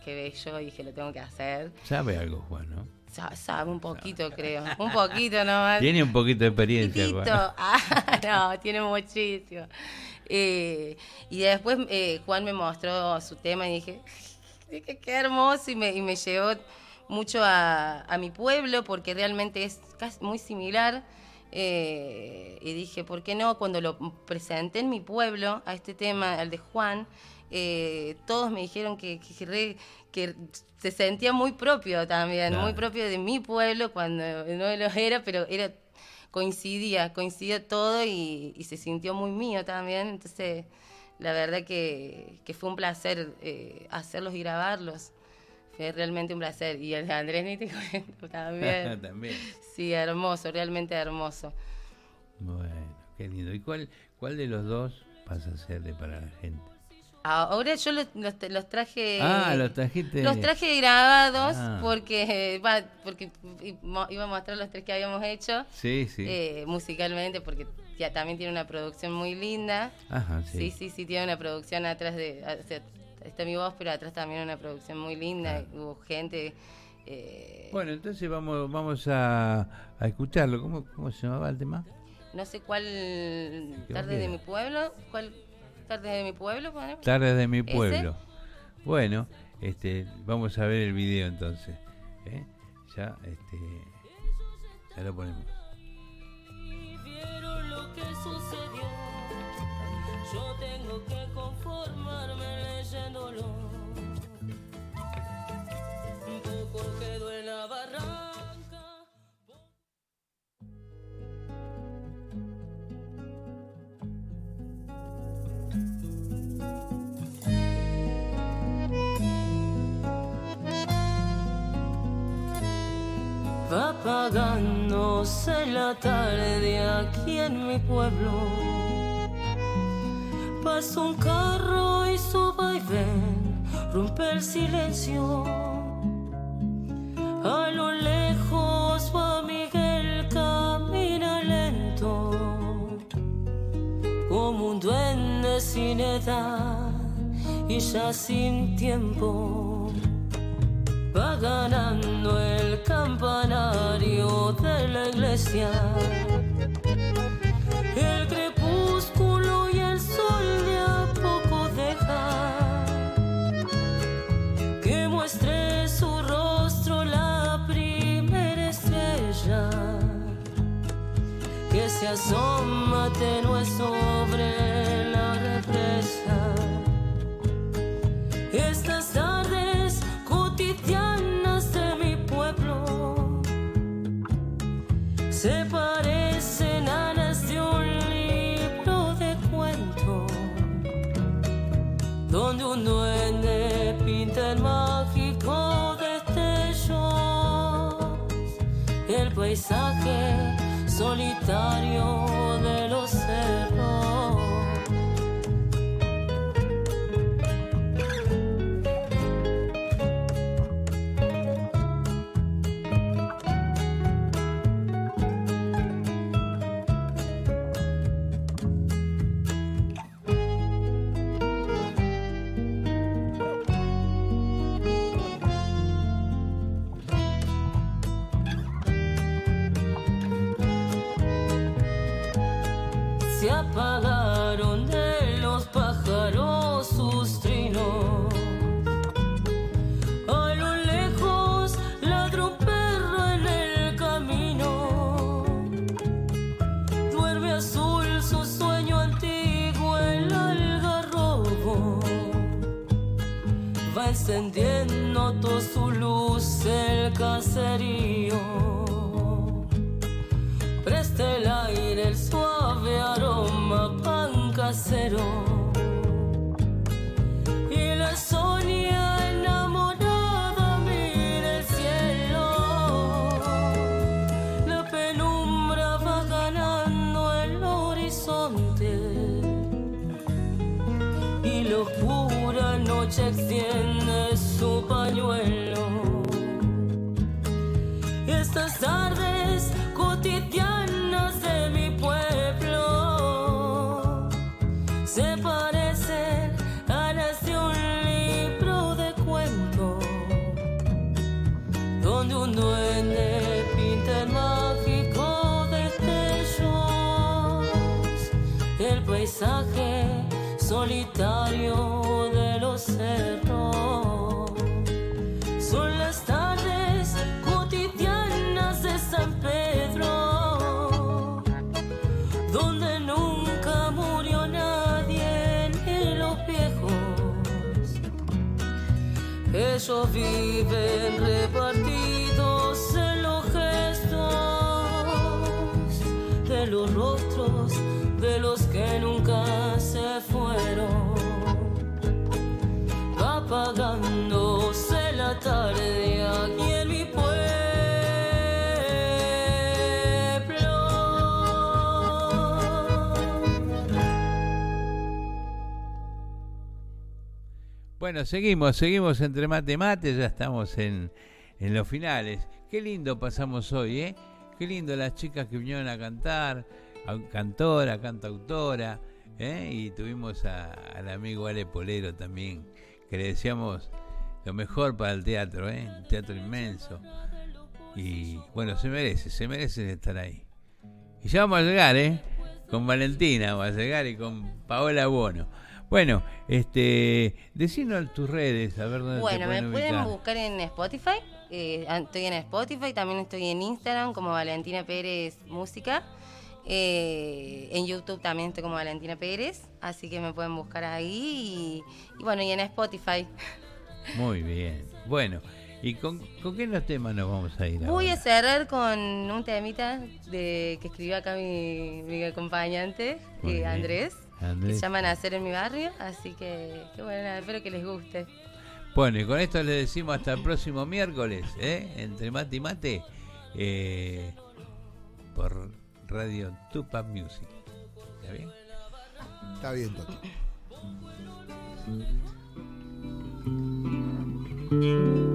qué bello, dije, lo tengo que hacer. ¿Sabe algo, Juan, no? Sa- Sabe un poquito, creo. Un poquito nomás. Tiene un poquito de experiencia. Juan. Ah, no, tiene muchísimo. Eh, y después eh, Juan me mostró su tema y dije, dije, qué hermoso y me, y me llevó mucho a, a mi pueblo porque realmente es casi muy similar. Eh, y dije, ¿por qué no? Cuando lo presenté en mi pueblo, a este tema, al de Juan, eh, todos me dijeron que, que, re- que se sentía muy propio también, Claro. muy propio de mi pueblo cuando no lo era, pero era coincidía, coincidía todo y, y se sintió muy mío también. Entonces, la verdad que, que fue un placer eh, hacerlos y grabarlos. Fue realmente un placer. Y el de Andrés ni te cuento también. También. Sí, hermoso, realmente hermoso. Bueno, qué lindo. ¿Y cuál, cuál de los dos pasa a serle para la gente? Ahora yo los, los, los traje. Ah, los trajiste. Los traje grabados Ah. porque, va, porque iba a mostrar los tres que habíamos hecho. Sí, sí. eh, musicalmente, porque ya también tiene una producción muy linda. Ajá, sí. Sí, sí, sí, tiene una producción atrás de. o sea, está mi voz, pero atrás también una producción muy linda. Hubo gente. eh, Bueno, entonces vamos vamos a, a escucharlo. ¿Cómo, ¿Cómo se llamaba el tema? no sé cuál. Tarde de mi pueblo. ¿Cuál? Tarde de mi pueblo, poneme. Tarde de mi ¿Ese? pueblo. Bueno, este, vamos a ver el video entonces. ¿eh? Ya, este, ya lo ponemos. vieron lo que sucedió. Yo tengo que conformarme leyéndolo. Un poco quedó en Apagándose la tarde aquí en mi pueblo. Pasa un carro y su vaivén rompe el silencio. A lo lejos va Miguel, camina lento, como un duende sin edad y ya sin tiempo. Va ganando el campanario de la iglesia. El crepúsculo y el sol de a poco deja que muestre su rostro la primera estrella que se asoma tenue sobre la represa. Luz el enredo. Bueno, seguimos, seguimos entre mate mate, ya estamos en, en los finales. Qué lindo pasamos hoy, ¿eh? Qué lindo las chicas que vinieron a cantar, a- cantora, cantautora, ¿eh? Y tuvimos al amigo Ale Polero también, que le decíamos lo mejor para el teatro, ¿eh? Un teatro inmenso. Y bueno, se merece, se merece estar ahí. Y ya vamos a llegar, ¿eh? Con Valentina vamos a llegar y con Paola Bono. Bueno, este, decinos tus redes, a ver dónde Bueno, te me pueden pueden ubicar. buscar en Spotify. eh, estoy en Spotify, también estoy en Instagram como Valentina Pérez Música. eh, en YouTube también estoy como Valentina Pérez, así que me pueden buscar ahí. Y, y bueno, y en Spotify. Muy bien. Bueno, ¿y con, con qué los temas nos vamos a ir Voy ahora? a cerrar con un temita de que escribió acá mi, mi acompañante, eh, bien. Andrés, que Andrés. se llama Nacer en mi barrio, así que, que bueno, nada, espero que les guste. Bueno, y con esto les decimos hasta el próximo miércoles, ¿eh? Entre mate y mate, eh, por Radio Tupac Music. ¿Está bien? Está bien, Toto.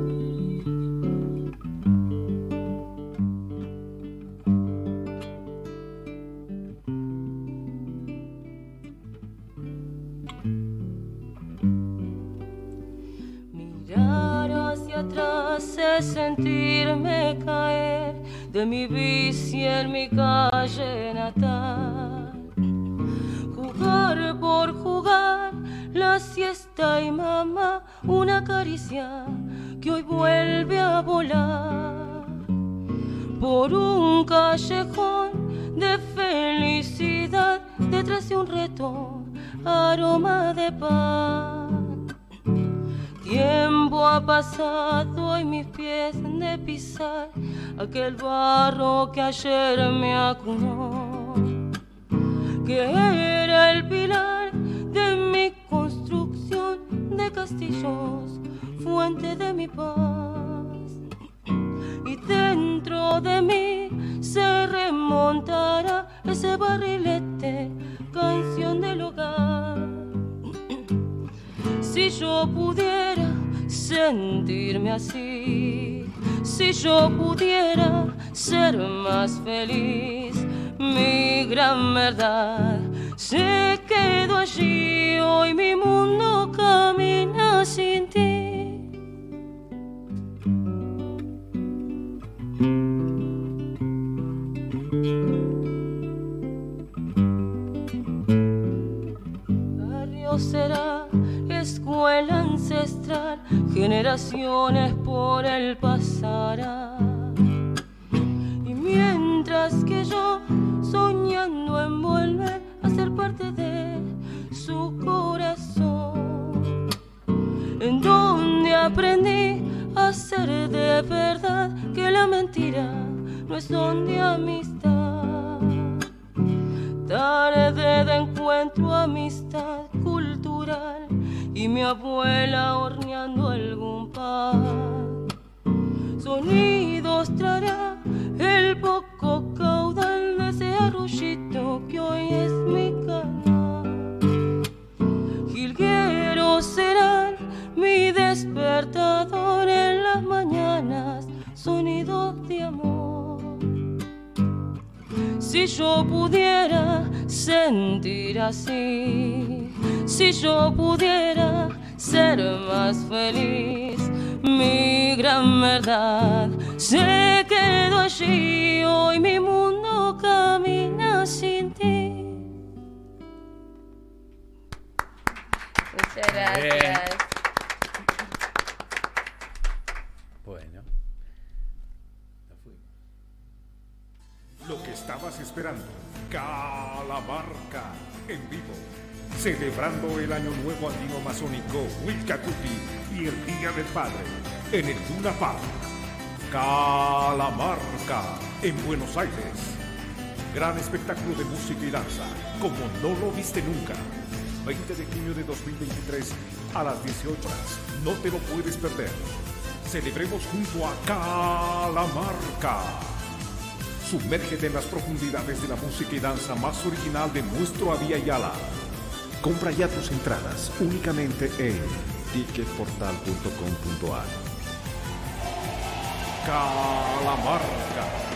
atrás es sentirme caer de mi bici en mi calle natal. Jugar por jugar, la siesta y mamá, una caricia que hoy vuelve a volar. Por un callejón de felicidad, detrás de un reto, aroma de pan. Tiempo ha pasado y mis pies de pisar aquel barro que ayer me acunó, que era el pilar de mi construcción de castillos, fuente de mi paz. Y dentro de mí se remontará ese barrilete, canción del hogar. Si yo pudiera sentirme así, si yo pudiera ser más feliz, mi gran verdad se quedó allí. Hoy mi mundo camina sin ti. Será escuela ancestral, generaciones por él pasarán. Y mientras que yo soñando en volver a ser parte de su corazón, en donde aprendí a ser de verdad que la mentira no es don de amistad. Tarde de encuentro, amistad cultural y mi abuela horneando algún pan. Sonidos traerá el poco caudal de ese arroyito que hoy es mi canal. Jilgueros serán mi despertador en las mañanas, sonidos de amor. Si yo pudiera sentir así, si yo pudiera ser más feliz, mi gran verdad se quedó allí. Hoy mi mundo camina sin ti. Muchas gracias. Bueno. Lo que estabas esperando, Calamarca en vivo, celebrando el Año Nuevo Andino Masónico Huilcacuti y el Día del Padre en el Luna Park. Calamarca en Buenos Aires. Gran espectáculo de música y danza, como no lo viste nunca. 20 de junio de 2023 a las 18 horas. No te lo puedes perder. Celebremos junto a Calamarca. Sumérgete en las profundidades de la música y danza más original de nuestro Avia Yala. Compra ya tus entradas únicamente en ticketportal.com.ar. Calamarca.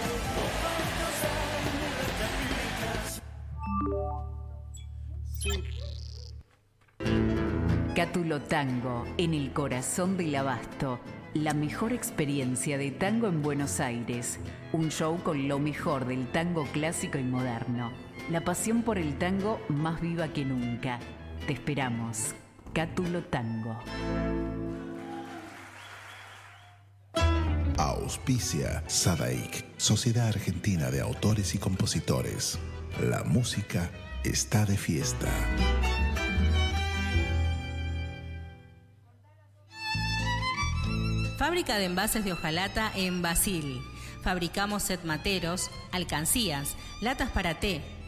Cátulo Tango, en el corazón del abasto. La mejor experiencia de tango en Buenos Aires. Un show con lo mejor del tango clásico y moderno. La pasión por el tango más viva que nunca. Te esperamos. Cátulo Tango. Auspicia Sadaik, Sociedad Argentina de Autores y Compositores. La música está de fiesta. Fábrica de envases de hojalata en Basil. Fabricamos set materos, alcancías, latas para té,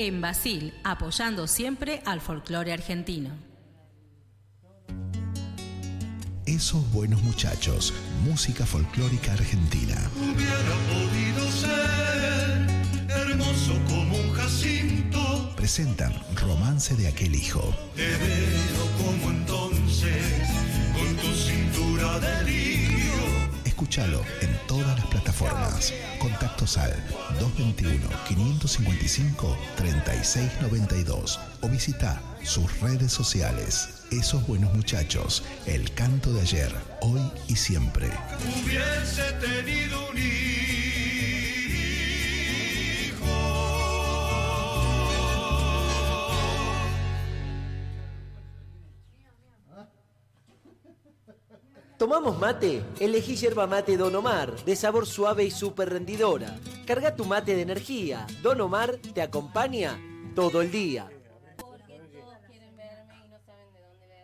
En Basil, apoyando siempre al folclore argentino. Esos buenos muchachos, música folclórica argentina. Hubiera podido ser hermoso como un jacinto. Presentan Romance de aquel hijo. Te veo como entonces, con tu cintura de lío. Escúchalo en todas las plataformas. Contactos al 221-555-3692 o visita sus redes sociales. Esos buenos muchachos, el canto de ayer, hoy y siempre. ¿Tomamos mate? Elegí yerba mate Don Omar, de sabor suave y súper rendidora. Carga tu mate de energía. Don Omar te acompaña todo el día.